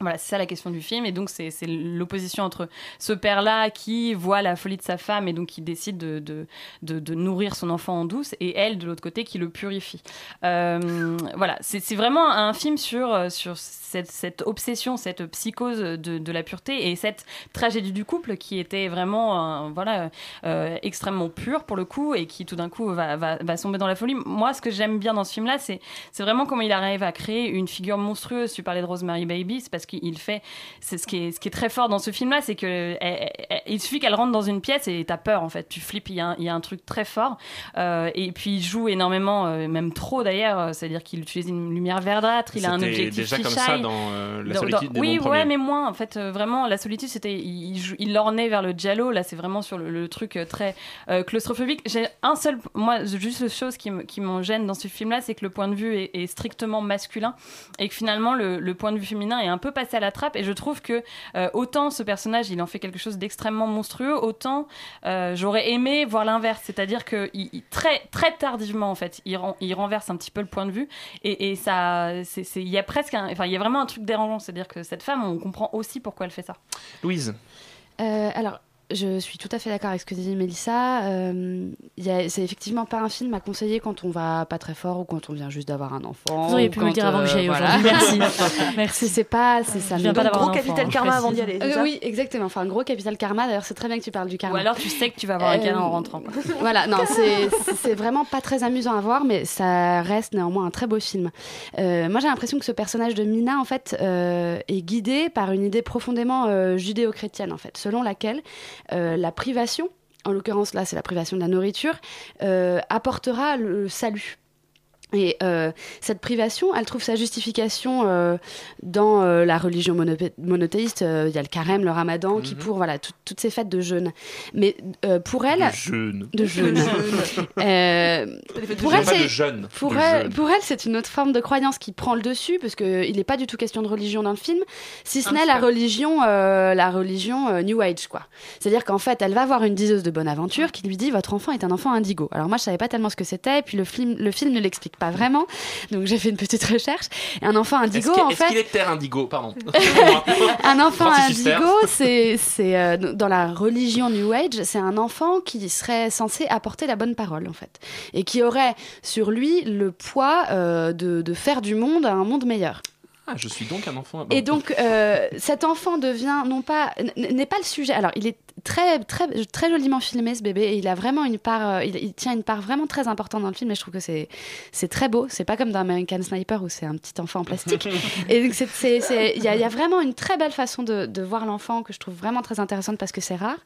Voilà, c'est ça la question du film. Et donc, c'est l'opposition entre ce père-là qui voit la folie de sa femme et donc qui décide de, de, de- nourrir son enfant en douce, et elle, de l'autre côté, qui le purifie. Euh, voilà, c'est vraiment un film sur, euh, sur cette, cette obsession, cette psychose de, la pureté et cette tragédie du couple qui était vraiment euh, voilà, extrêmement pure pour le coup et qui tout d'un coup va, va, va dans la folie. Moi, ce que j'aime bien dans ce film-là, c'est vraiment comment il arrive à créer une figure monstrueuse. Tu parlais de Rosemary Baby, c'est parce qu'il fait. C'est ce qui est ce qui est très fort dans ce film-là, c'est que elle- elle- il suffit qu'elle rentre dans une pièce et t'as peur en fait. Tu flippes. Il y a un, il y a un truc très fort. Euh, et puis il joue énormément, euh, même trop d'ailleurs. C'est-à-dire qu'il utilise une lumière verdâtre. Il a un objectif déjà comme ça dans euh, La Dans- solitude dans- des Oui, ouais, mais moins. En fait, euh, vraiment, la solitude, c'était. Il, il, l'ornait vers le giallo. Là, c'est vraiment sur le, le truc euh, très euh, claustrophobique. J'ai un seul. Moi, juste la chose qui me- qui m'en gêne dans ce film-là, c'est que le point de vue est, est strictement masculin et que finalement, le, le point de vue féminin est un peu à la trappe. Et je trouve que euh, autant ce personnage, il en fait quelque chose d'extrêmement monstrueux, autant euh, j'aurais aimé voir l'inverse. C'est-à-dire que il- il- très, très tardivement, en fait, il, ren- il renverse un petit peu le point de vue. Et, et ça. Il y a presque. un- Enfin, il y a vraiment un truc dérangeant. C'est-à-dire que cette femme, on comprend aussi pourquoi elle fait ça. Louise. Euh, alors, je suis tout à fait d'accord avec ce que dit Mélissa. Euh, c'est effectivement pas un film à conseiller quand on va pas très fort ou quand on vient juste d'avoir un enfant. Vous auriez pu me le dire avant que j'y aille voilà. aujourd'hui. Merci. <laughs> Merci. C'est pas, c'est ça. Viens pas gros un enfant, capital karma avant d'y aller. Euh, ça oui, exactement. Enfin, un gros capital karma. D'ailleurs, c'est très bien que tu parles du karma. Ou alors tu sais que tu vas avoir un Euh, câlin en rentrant. quoi. Voilà, non, c'est vraiment pas très amusant à voir, mais ça reste néanmoins un très beau film. Euh, moi, j'ai l'impression que ce personnage de Mina, en fait, euh, est guidé par une idée profondément euh, judéo-chrétienne, en fait, selon laquelle euh, la privation, en l'occurrence là, c'est la privation de la nourriture, euh, apportera le salut. Et euh, cette privation, elle trouve sa justification euh, dans euh, la religion mono- monothéiste. Euh, Il y a le carême, le ramadan, qui Mhm. pour voilà tout- toutes ces fêtes de jeûne. Mais euh, pour elle, De jeûne. de jeûne. Euh, pour elle, de c'est jeûne, pour de elle, jeûne. pour elle, c'est une autre forme de croyance qui prend le dessus, parce que il n'est pas du tout question de religion dans le film, si ce Ah, n'est la religion, euh, la religion euh, New Age, quoi. C'est-à-dire qu'en fait, elle va voir une diseuse de bonne aventure qui lui dit votre enfant est un enfant indigo. Alors moi, je savais pas tellement ce que c'était, et puis le film, le film ne l'explique pas vraiment, donc j'ai fait une petite recherche. Et un enfant Est-ce indigo, qu'il en est-ce fait, qu'il est terre indigo? Pardon. <laughs> <laughs> un enfant indigo, c'est c'est euh, dans la religion New Age, c'est un enfant qui serait censé apporter la bonne parole en fait, et qui aurait sur lui le poids euh, de, de faire du monde un monde meilleur. Ah, je suis donc un enfant. Et donc, euh, cet enfant devient non pas n'est pas le sujet. Alors, il est très très très joliment filmé ce bébé et il a vraiment une part, euh, il, il tient une part vraiment très importante dans le film. Et je trouve que c'est c'est très beau. C'est pas comme dans American Sniper où c'est un petit enfant en plastique. <laughs> et donc, c'est- il y, a- il y a vraiment une très belle façon de, de voir l'enfant que je trouve vraiment très intéressante parce que c'est rare.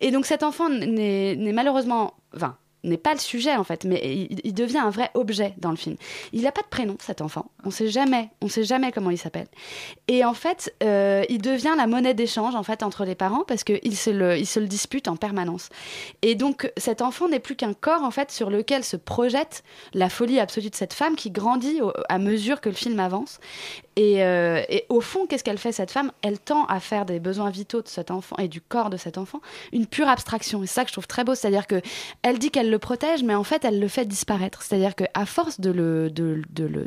Et donc, cet enfant n'est n'est malheureusement, enfin n'est pas le sujet en fait, mais il, devient un vrai objet dans le film. Il n'a pas de prénom cet enfant, on sait jamais, on sait jamais comment il s'appelle. Et en fait, euh, il devient la monnaie d'échange en fait entre les parents parce qu'ils se le, se le disputent en permanence. Et donc cet enfant n'est plus qu'un corps en fait sur lequel se projette la folie absolue de cette femme qui grandit à mesure que le film avance. Et, euh, et au fond, qu'est-ce qu'elle fait cette femme? Elle tend à faire des besoins vitaux de cet enfant et du corps de cet enfant une pure abstraction. Et ça que je trouve très beau, c'est-à-dire que elle dit qu'elle le protège, mais en fait, elle le fait disparaître. C'est-à-dire qu'à force de le,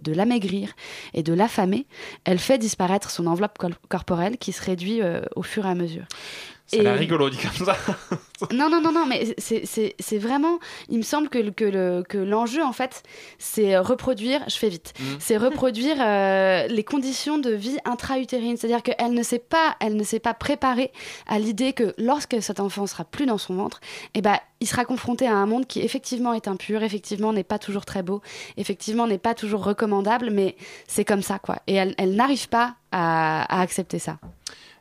l'amaigrir et de l'affamer, elle fait disparaître son enveloppe corporelle qui se réduit euh, au fur et à mesure. Ça a l'air rigolo dit comme ça. <laughs> Non, non, non, non, mais c'est- vraiment. Il me semble que, que le- que l'enjeu, en fait, c'est reproduire. Je fais vite. Mhm. C'est reproduire euh, les conditions de vie intra-utérine. C'est-à-dire qu'elle ne s'est pas, elle ne s'est pas préparée à l'idée que lorsque cet enfant sera plus dans son ventre, eh ben, il sera confronté à un monde qui effectivement est impur, effectivement n'est pas toujours très beau, effectivement n'est pas toujours recommandable, mais c'est comme ça, quoi. Et elle, elle n'arrive pas à, à accepter ça.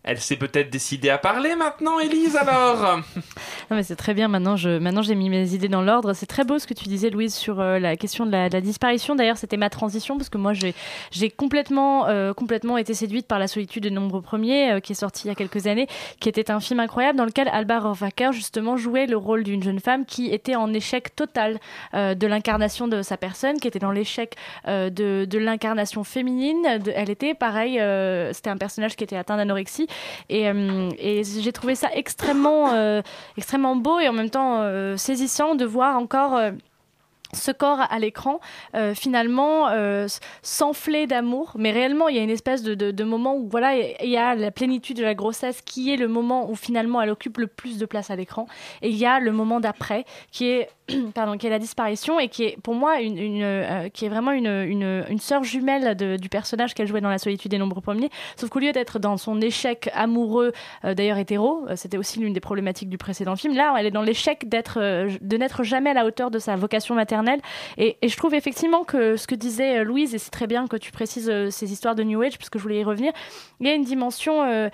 Elle s'est peut-être décidée à parler maintenant, Élise, alors <laughs> mais c'est très bien. Maintenant, maintenant, j'ai mis mes idées dans l'ordre. C'est très beau ce que tu disais, Louise, sur euh, la question de la, de disparition. D'ailleurs, c'était ma transition parce que moi, j'ai, complètement, euh, complètement été séduite par La solitude des nombres premiers, euh, qui est sorti il y a quelques années, qui était un film incroyable dans lequel Alba Rohrwacher, justement, jouait le rôle d'une jeune femme qui était en échec total de l'incarnation de sa personne, qui était dans l'échec de, de l'incarnation féminine. De- elle était pareil, c'était un personnage qui était atteint d'anorexie. Et, euh, et j'ai trouvé ça extrêmement, euh, extrêmement beau et en même temps euh, saisissant de voir encore. ce corps à l'écran, finalement, s'enfler d'amour, mais réellement, il y a une espèce de, de, de moment où, voilà, il y a la plénitude de la grossesse qui est le moment où finalement elle occupe le plus de place à l'écran, et il y a le moment d'après qui est, <clears throat> qui est la disparition et qui est pour moi une, euh, qui est vraiment une, une, sœur jumelle du personnage qu'elle jouait dans La solitude des nombres premiers, sauf qu'au lieu d'être dans son échec amoureux, euh, d'ailleurs hétéro, euh, c'était aussi l'une des problématiques du précédent film, là, elle est dans l'échec d'être, de n'être jamais à la hauteur de sa vocation maternelle. Et, je trouve effectivement que ce que disait Louise, et c'est très bien que tu précises ces histoires de New Age, parce que je voulais y revenir, il y a une dimension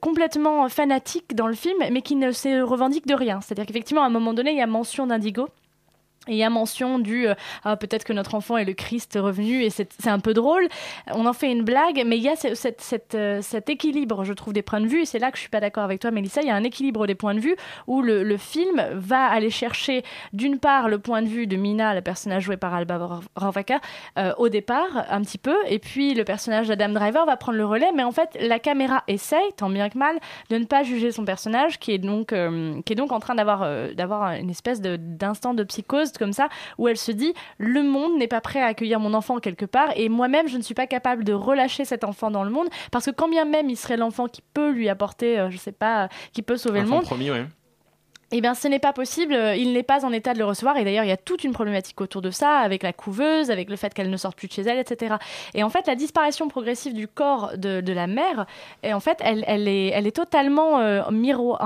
complètement fanatique dans le film, mais qui ne se revendique de rien. C'est-à-dire qu'effectivement, à un moment donné, il y a mention d'indigo. Il y a mention du euh, ah, peut-être que notre enfant est le Christ revenu et c'est un peu drôle. On en fait une blague, mais il y a euh, cet équilibre, je trouve, des points de vue. C'est là que je suis pas d'accord avec toi, Mélissa. Il y a un équilibre des points de vue où le, film va aller chercher d'une part le point de vue de Mina, le personnage joué par Alba Rohrwacher, euh, au départ un petit peu, et puis le personnage d'Adam Driver va prendre le relais. Mais en fait, la caméra essaye, tant bien que mal, de ne pas juger son personnage, qui est donc, en train d'avoir une espèce d'instant de psychose comme ça, où elle se dit le monde n'est pas prêt à accueillir mon enfant quelque part, et moi-même je ne suis pas capable de relâcher cet enfant dans le monde, parce que quand bien même il serait l'enfant qui peut lui apporter, euh, je sais pas, euh, qui peut sauver le monde, promis, ouais. Eh bien, ce n'est pas possible. euh, Il n'est pas en état de le recevoir. Et d'ailleurs, il y a toute une problématique autour de ça, avec la couveuse, avec le fait qu'elle ne sorte plus de chez elle, etc. Et en fait, la disparition progressive du corps de, la mère, et en fait, elle, est, totalement euh.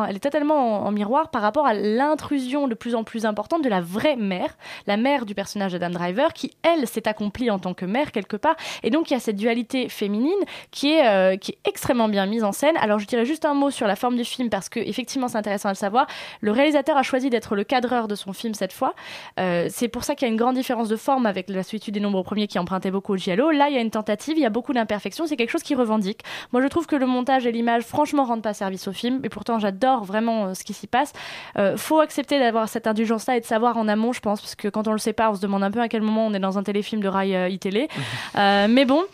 Elle est totalement en, en miroir par rapport à l'intrusion de plus en plus importante de la vraie mère, la mère du personnage d'Adam Driver, qui elle s'est accomplie en tant que mère quelque part. Et donc, il y a cette dualité féminine qui est, euh, extrêmement bien mise en scène. Alors, je dirais juste un mot sur la forme du film parce que effectivement, c'est intéressant à le savoir. Le réalisateur a choisi d'être le cadreur de son film cette fois. Euh, c'est pour ça qu'il y a une grande différence de forme avec la solitude des nombres premiers qui empruntait beaucoup au giallo. Là, il y a une tentative, il y a beaucoup d'imperfections, c'est quelque chose qui revendique. Moi, je trouve que le montage et l'image, franchement, rendent pas service au film. Et pourtant, j'adore vraiment euh, ce qui s'y passe. Euh, faut accepter d'avoir cette indulgence-là et de savoir en amont, je pense, parce que quand on le sait pas, on se demande un peu à quel moment on est dans un téléfilm de rail euh, iTélé. Euh, mais bon,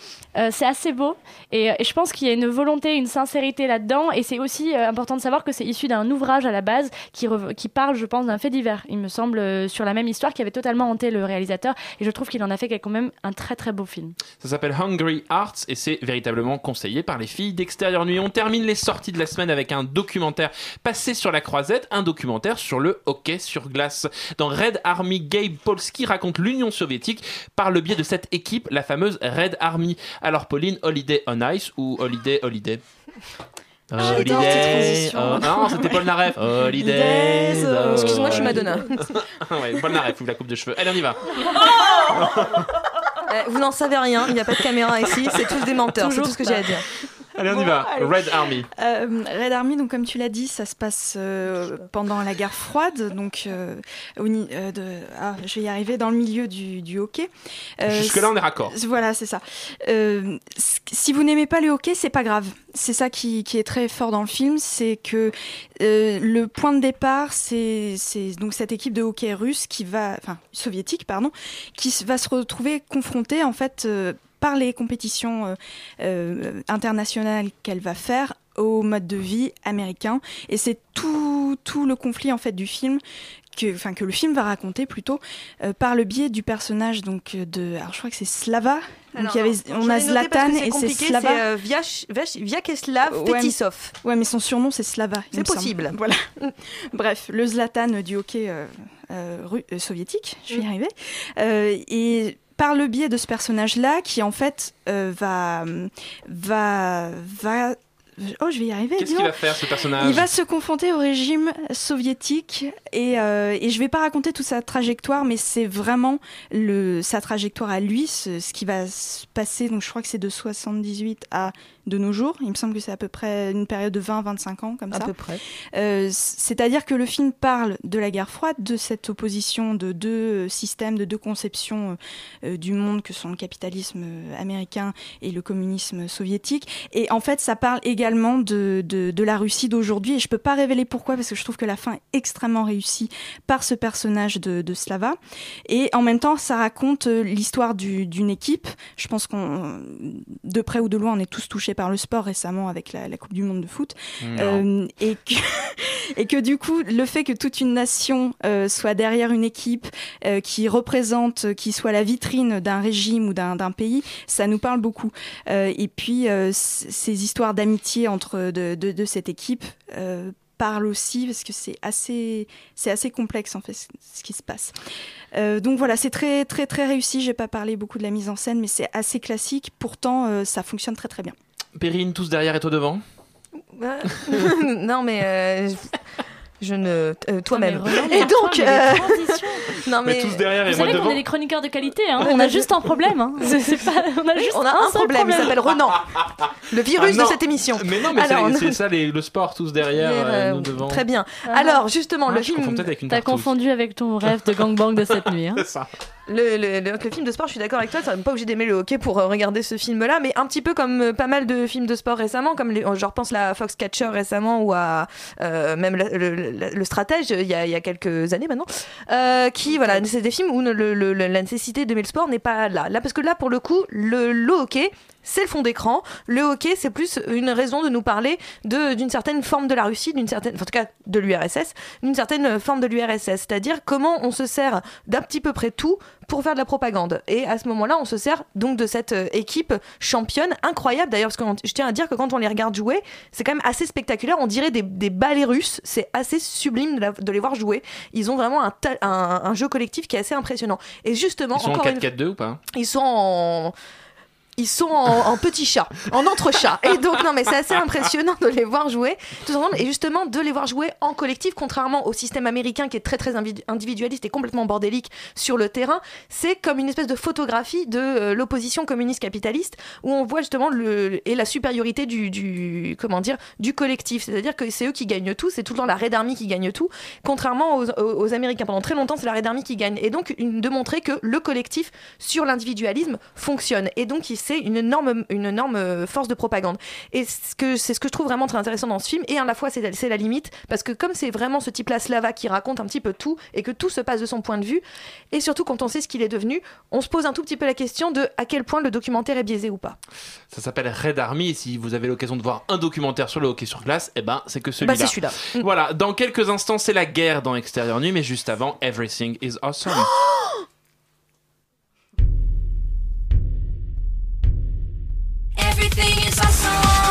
c'est assez beau. Et, et je pense qu'il y a une volonté, une sincérité là-dedans. Et c'est aussi important de savoir que c'est issu d'un ouvrage à la base qui, qui parle, je pense, d'un fait divers, il me semble, euh, sur la même histoire qui avait totalement hanté le réalisateur. Et je trouve qu'il en a fait quand même un très très beau film. Ça s'appelle Hungry Hearts et c'est véritablement conseillé par les filles d'Extérieur Nuit. On termine les sorties de la semaine avec un documentaire passé sur la croisette, un documentaire sur le hockey sur glace. Dans Red Army, Gabe Polsky raconte l'Union soviétique par le biais de cette équipe, la fameuse Red Army. Alors Pauline, Holiday on Ice ou Holiday Holiday? Cette transition. oh, non, c'était Paul Naref. <laughs> Holidays. Euh, excuse-moi, je suis Madonna. <laughs> ouais, Paul Naref, ou la coupe de cheveux. Allez, on y va. <laughs> Eh, vous n'en savez rien, il n'y a pas de caméra ici, c'est tous des menteurs, c'est tout ce que j'ai à dire. Allez, on y va. Red Army. Euh, Red Army, donc comme tu l'as dit, ça se passe euh, pendant la guerre froide, donc euh, au ni- de, ah, je vais y arriver dans le milieu du, du hockey. Euh, Jusque-là, on est raccord. Voilà, c'est ça. Si vous n'aimez pas le hockey, c'est pas grave. C'est ça qui, qui est très fort dans le film, c'est que le point de départ, c'est donc cette équipe de hockey russe qui va, enfin soviétique, pardon, qui va se retrouver confrontée en fait par les compétitions euh, euh, internationales qu'elle va faire au mode de vie américain. Et c'est tout, tout le conflit en fait du film que, enfin, que le film va raconter plutôt euh, par le biais du personnage donc de, alors je crois que c'est Slava. Donc il y avait, Alors, on a Zlatan et c'est Slava. euh, Vyache- Vyache- Vyacheslav Ouais, mais- Fetisov. Ouais, mais son surnom c'est Slava. C'est semble. possible. <laughs> Voilà. Bref, le Zlatan du hockey euh, soviétique, je vais y Mm. arriver. Et par le biais de ce personnage-là, qui en fait euh, va, va, va. Oh, je vais y arriver. Qu'est-ce qu'il va faire, ce personnage Il va se confronter au régime soviétique et, euh, et je vais pas raconter toute sa trajectoire, mais c'est vraiment le, sa trajectoire à lui, ce, ce qui va se passer. Donc je crois que c'est de 78 à de nos jours. Il me semble que c'est à peu près une période de 20-25 ans comme À ça. peu près. Euh, C'est-à-dire que le film parle de la guerre froide, de cette opposition de deux systèmes, de deux conceptions euh, du monde que sont le capitalisme euh, américain et le communisme soviétique. Et en fait, ça parle également de, de, de la Russie d'aujourd'hui. Et je peux pas révéler pourquoi, parce que je trouve que la fin est extrêmement réussie par ce personnage de, de Slava. Et en même temps, ça raconte euh, l'histoire du- d'une équipe. Je pense qu'on, de près ou de loin, on est tous touchés par le sport récemment avec la, la Coupe du Monde de foot. Euh, et, que, <laughs> et que du coup, le fait que toute une nation euh, soit derrière une équipe euh, qui représente, qui soit la vitrine d'un régime ou d'un pays, ça nous parle beaucoup. Et puis, ces histoires d'amitié entre de, de, de cette équipe euh, parlent aussi parce que c'est assez, c'est assez complexe en fait ce- qui se passe. Euh, donc voilà, c'est très très très réussi. J'ai pas parlé beaucoup de la mise en scène, mais c'est assez classique. Pourtant, euh, ça fonctionne très très bien. Perrine, tous derrière et toi devant? <laughs> Non, mais euh, je- ne. euh, Toi-même. Et donc. euh, <laughs> non, Mais tous derrière et Vous moi savez qu'on est des chroniqueurs de qualité, hein. On a juste un problème. Hein. <laughs> Pas- on a juste on a un seul problème, il s'appelle Renan. Le virus Ah de cette émission. Mais non, mais c'est- ça, les- le sport, tous derrière, euh, euh, nous devant. Très bien. Ah. Alors, justement, Ah, le confonds film. T'as confondu avec ton rêve de gangbang de cette nuit. Hein. <laughs> C'est ça. Le, le- le- le film de sport, je suis d'accord avec toi, tu n'es pas obligé d'aimer le hockey pour regarder ce film-là, mais un petit peu comme pas mal de films de sport récemment, comme les, je repense à Foxcatcher récemment ou à euh, même le, le- stratège il y, a, il y a quelques années maintenant, euh, qui voilà, c'est des films où le- le- le- la nécessité d'aimer le sport n'est pas là. Là, parce que là, pour le coup, le, le hockey, c'est le fond d'écran. Le hockey, c'est plus une raison de nous parler d'une certaine forme de la Russie, d'une certaine, enfin, en tout cas de l'URSS, d'une certaine forme de l'URSS, c'est-à-dire comment on se sert d'un petit peu près tout pour faire de la propagande. Et à ce moment-là, on se sert donc de cette euh, équipe championne, incroyable d'ailleurs, parce que je tiens à dire que quand on les regarde jouer, c'est quand même assez spectaculaire. On dirait des, des ballets russes, c'est assez sublime de, la- de les voir jouer. Ils ont vraiment un, un, un jeu collectif qui est assez impressionnant. Et justement, Ils sont en encore une 4-4-2 ou pas? ils sont en ils sont en, <laughs> en petits chats, en entre-chats. Et donc, non, mais c'est assez <laughs> impressionnant de les voir jouer tous ensemble et justement de les voir jouer en collectif, contrairement au système américain qui est très, très individualiste et complètement bordélique sur le terrain. C'est comme une espèce de photographie de euh, l'opposition communiste-capitaliste où on voit justement le, et la supériorité du, du, comment dire, du collectif. C'est-à-dire que c'est eux qui gagnent tout, c'est tout le temps la Red Army qui gagne tout, contrairement aux, aux- aux Américains. Pendant très longtemps, c'est la Red Army qui gagne. Et donc, une, de montrer que le collectif sur l'individualisme fonctionne. Et donc, il- c'est une énorme, une énorme euh, force de propagande. Et ce que, c'est ce que je trouve vraiment très intéressant dans ce film. Et à la fois, c'est c'est la limite, parce que comme c'est vraiment ce type-là, Slava, qui raconte un petit peu tout, et que tout se passe de son point de vue, et surtout quand on sait ce qu'il est devenu, on se pose un tout petit peu la question de à quel point le documentaire est biaisé ou pas. Ça s'appelle Red Army. Et si vous avez l'occasion de voir un documentaire sur le hockey sur glace, eh ben, c'est que celui-là. Bah, c'est celui-là. Voilà. Dans quelques instants, c'est la guerre dans Extérieur Nuit, mais juste avant, Everything is Awesome. <gasps> <gasps> Everything is awesome.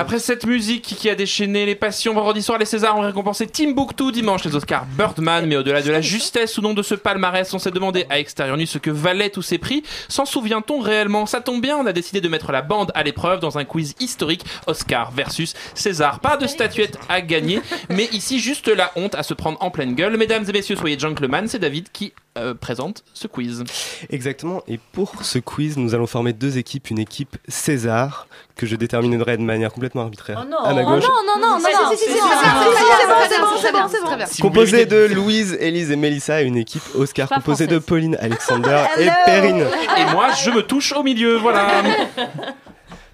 Après cette musique qui a déchaîné les passions vendredi soir, les Césars ont récompensé Timbuktu dimanche, les Oscars Birdman, mais au-delà de la justesse ou non de ce palmarès, on s'est demandé à Extérieur Nuit ce que valaient tous ces prix. S'en souvient-on réellement? Ça tombe bien, on a décidé de mettre la bande à l'épreuve dans un quiz historique Oscar versus César. Pas de statuette à gagner, <laughs> mais ici juste la honte à se prendre en pleine gueule. Mesdames et messieurs, soyez gentlemen, c'est David qui euh, présente ce quiz. Exactement. Et pour ce quiz, nous allons former deux équipes. Une équipe César, que je déterminerai de manière complètement arbitraire Oh non. à ma gauche. Oh non, non, non, non, non, c'est bon, c'est bon, c'est bon, bon, Composée de Louise, Élise et Mélissa, une équipe Oscar composée de. Pauline, Alexander et. Perrine. Et moi, je me touche au milieu, voilà.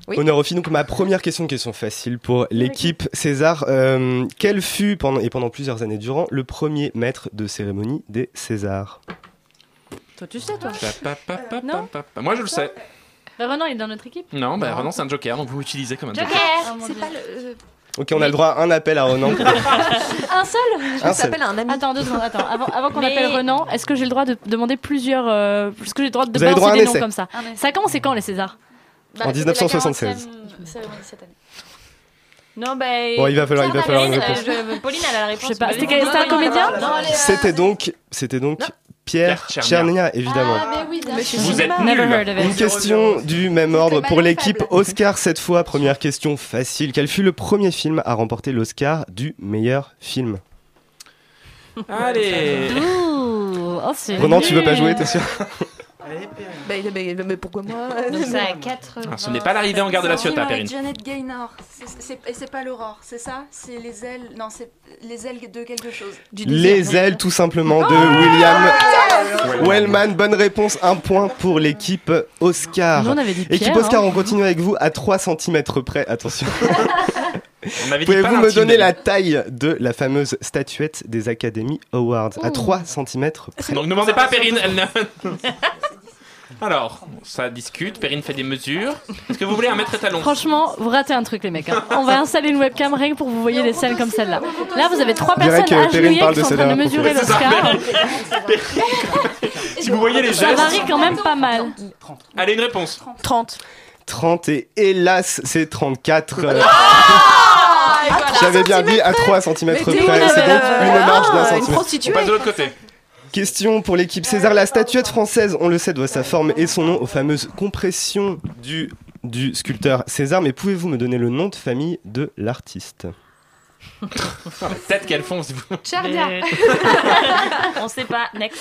Oui. Honneur aux filles. Donc ma première question, une question facile pour l'équipe César. Euh, quel fut pendant et pendant plusieurs années durant le premier maître de cérémonie des Césars? Toi, tu sais, toi. Pa, pa, pa, pa, Non. pa, pa. Moi, je le sais. Bah, Renan, il est dans notre équipe. Non, bah Renan, c'est un joker, donc vous l'utilisez comme un joker. Joker C'est pas le. euh, Ok, on a le droit à un appel à Renan. <laughs> Un seul Un seul. s'appelle un ami. Attends, deux secondes, attends. Avant, avant qu'on Mais- appelle Renan, est-ce que j'ai le droit de demander plusieurs. euh, Est-ce que j'ai le droit de Vous avez balancer droit à un des noms essai. comme ça. Ça a commencé quand les Césars? En 1976. Cérémonie cette année. Non, bah. Bon, il va falloir- il va falloir une Pauline, réponse. euh, je- Pauline, elle a la réponse. Je sais pas, Vas-y. c'était un comédien C'était donc, c'était donc Pierre Pierre Tchernia, évidemment. Ah, mais oui. Vous êtes Never nuls. heard of it. Une question du même ordre pour l'équipe Oscar cette fois. Première question facile. Quel fut le premier film à remporter l'Oscar du meilleur film? Allez. Ouh, oh, c'est Ronan, tu veux pas nul. jouer, t'es sûr? <laughs> Bah, mais, mais pourquoi moi Donc à 4. Ah, ce n'est pas l'arrivée en gare de la Ciotat, Perrine. Janet Gaynor. Et c'est pas l'aurore, c'est ça? C'est les ailes. Non, c'est les ailes de quelque chose. Les ailes, tout simplement, de William Wellman. Bonne réponse, un point pour l'équipe Oscar. Nous, on avait dit Équipe Pierre, Oscar, hein. on continue avec vous à 3 cm près. Attention. <laughs> Pouvez-vous me donner la taille de la fameuse statuette des Academy Awards? À 3 cm près Donc ne demandez pas à Perrine. Elle <laughs> Alors, ça discute. Perrine fait des mesures. Est-ce que vous voulez un maître étalon Franchement, vous ratez un truc, les mecs. hein. On va installer une webcam rien que pour que vous voyez des scènes comme celle-là. Là, vous avez trois dirait personnes que Perrine agenouillées parle qui de sont en train de mesurer l'Oscar. Si vous voyez les Ça gestes. varie quand même pas mal. Allez, une réponse. 30. 30 et hélas, c'est 34. Euh, Ah, voilà. J'avais bien dit à 3 cm près. C'est donc euh, une marge d'un ah, une centimètre. prostituée. On passe de l'autre côté. Question pour l'équipe César. La statuette française, on le sait, doit sa forme et son nom aux fameuses compressions du, du sculpteur César. Mais pouvez-vous me donner le nom de famille de l'artiste? <laughs> Font. si vous- Chardia. <laughs> On sait pas. Next.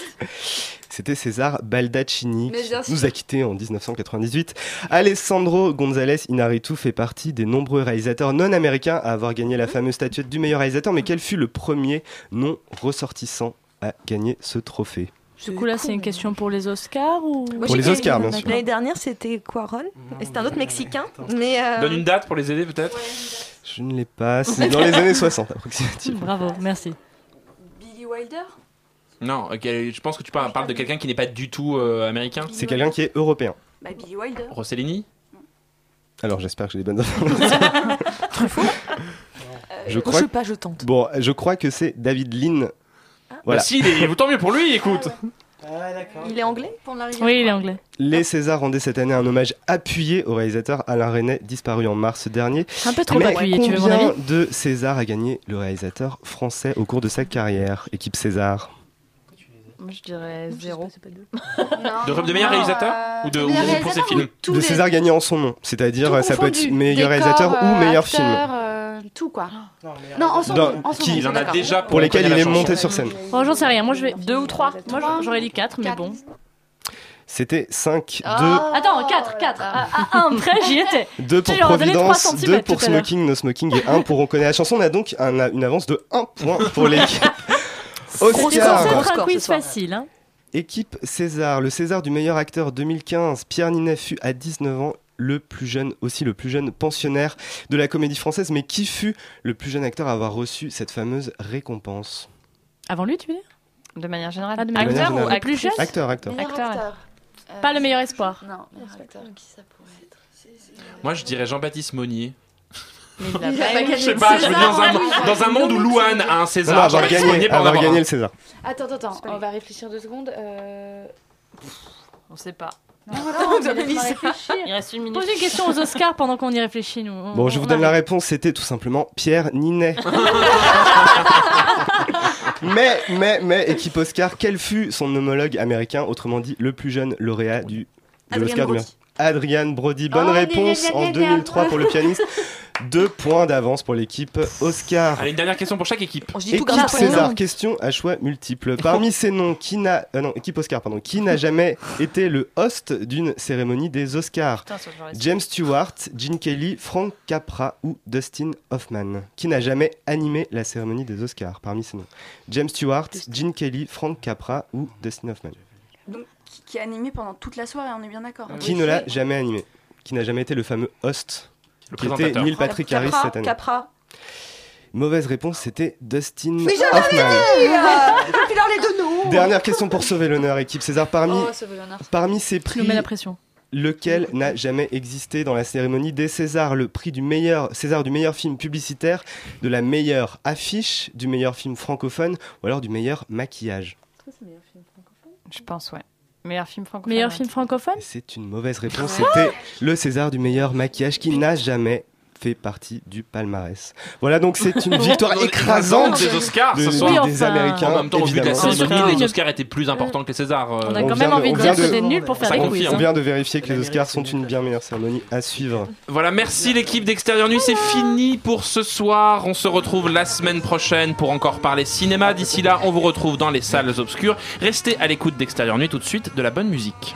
C'était César Baldaccini qui nous a quittés en 1998. Alessandro González Inarritu fait partie des nombreux réalisateurs non américains à avoir gagné la fameuse statuette du meilleur réalisateur. Mais quel fut le premier non ressortissant à gagner ce trophée Du coup, là, c'est une question pour les Oscars ou Moi, Pour les Oscars, bien sûr. L'année dernière, c'était Quaron. Et c'était un autre Mexicain. Mais. euh, Donne une date pour les aider, peut-être Je ne l'ai pas. C'est dans les années 60 approximativement. Bravo, merci. Billy Wilder? Non, ok, je pense que tu parles, parles de quelqu'un qui n'est pas du tout euh, américain. C'est quelqu'un qui est européen. Bah, Billy Wilder. Rossellini? Alors j'espère que j'ai les bonnes <laughs> informations. je Je crois. sais pas, je tente. Bon, je crois que c'est David Lean. Voilà. Bah si, il est- tant mieux pour lui, écoute. Il est anglais Pour la. Oui, il est anglais. Les Césars rendaient cette année un hommage appuyé au réalisateur Alain Resnais, disparu en mars dernier. Un peu trop Mais appuyé, tu veux mon combien avis? de Césars a gagné le réalisateur français au cours de sa carrière Équipe César? Moi, je dirais zéro. De, de meilleur réalisateur Ou de ou pour ses réalisateur films? de les- César gagné en son nom, c'est-à-dire ça peut être meilleur Décor, réalisateur ou euh, meilleur acteur, film. Euh, tout quoi. Non, en son Dans- nom. en son qui- Il en a d'accord. déjà Pour lesquels il est monté sur scène. Bon, j'en sais rien. Moi, je vais. Deux ou trois Moi, j'aurais dit 4, mais bon. C'était 5, 2, Oh Attends, 4, 4. À, à un près, j'y étais. <laughs> 2 pour Tu leur as donné trois Providence, centimètres 2 pour tout à l'heure. Smoking, No Smoking et 1 pour On connaît la chanson. On a donc un- une avance de 1 point pour l'équipe. C'est Oscar. censé être un score quiz facile. Hein. Équipe César, le César du meilleur acteur 2015, Pierre Ninet fut à 19 ans le plus jeune, aussi le plus jeune pensionnaire de la comédie française, mais qui fut le plus jeune acteur à avoir reçu cette fameuse récompense? Avant lui, tu veux dire? De manière générale. Ah, de manière Acteur générale. ou plus jeune Acteur, acteur. Meilleur Acteur. Euh, Pas le meilleur espoir. Non, meilleur acteur. Qui ça pourrait être? Moi, je dirais Jean-Baptiste Monnier. Mais il a <laughs> Il a pas pas eu- gagné Je sais pas, je dans un, César. dans un monde où Louane a un Non, non, César, avoir Jean-Baptiste gagné, avoir avoir gagné le César. Attends, attends, attends. On va réfléchir deux secondes. Euh... On sait pas. Non, mais Mélissa. laisse-moi réfléchir. Il reste une minute. Posez une question aux Oscars pendant qu'on y réfléchit, nous. On- Bon, je vous donne la réponse, c'était tout simplement Pierre Ninet. <laughs> mais, mais, mais, équipe Oscar, quel fut son homologue américain, autrement dit le plus jeune lauréat du, de Adrien l'Oscar du Adrian Brody, bonne Oh, réponse en gna, gna. 2003 pour le pianiste. <laughs> Deux points d'avance pour l'équipe Oscar. Allez, une dernière question pour chaque équipe. Tout Équipe César, question à choix multiples. Parmi <laughs> ces noms, qui n'a, euh, non, équipe Oscar, pardon, qui n'a jamais été le host d'une cérémonie des Oscars? Putain. James Stewart, Gene Kelly, Frank Capra ou Dustin Hoffman? Qui n'a jamais animé la cérémonie des Oscars parmi ces noms? James Stewart, Gene Kelly, Frank Capra ou Dustin Hoffman? Donc, qui, qui est animé pendant toute la soirée, on est bien d'accord. Qui ne l'a jamais animé? Qui n'a jamais été le fameux host Le qui était. Neil Patrick Harris Capra, cette année Capra. Mauvaise réponse, c'était Dustin Mais Hoffman. dit Depuis dans les deux noms Dernière question pour sauver l'honneur, équipe César. Parmi, Oh, parmi ces nous prix, mets la pression. lequel n'a jamais existé dans la cérémonie des Césars? Le prix du meilleur César du meilleur film publicitaire, de la meilleure affiche, du meilleur film francophone ou alors du meilleur maquillage? Je pense, ouais. Meilleur film francophone. Meilleur film francophone C'est une mauvaise réponse. C'était le César du meilleur maquillage qui n'a jamais fait partie du palmarès. Voilà, donc c'est une <laughs> victoire écrasante des Oscars de- ce des- soir. des Américains. En même temps, au vu de la cérémonie, les Oscars étaient plus importants que les Césars. euh, On a quand même envie de dire que c'est nul pour faire des quiz. On hein. vient de vérifier que les Oscars sont une bien meilleure cérémonie à suivre. Voilà, merci l'équipe d'Extérieur Nuit, c'est fini pour ce soir. On se retrouve la semaine prochaine pour encore parler cinéma. D'ici là, on vous retrouve dans les salles obscures. Restez à l'écoute d'Extérieur Nuit tout de suite de la bonne musique.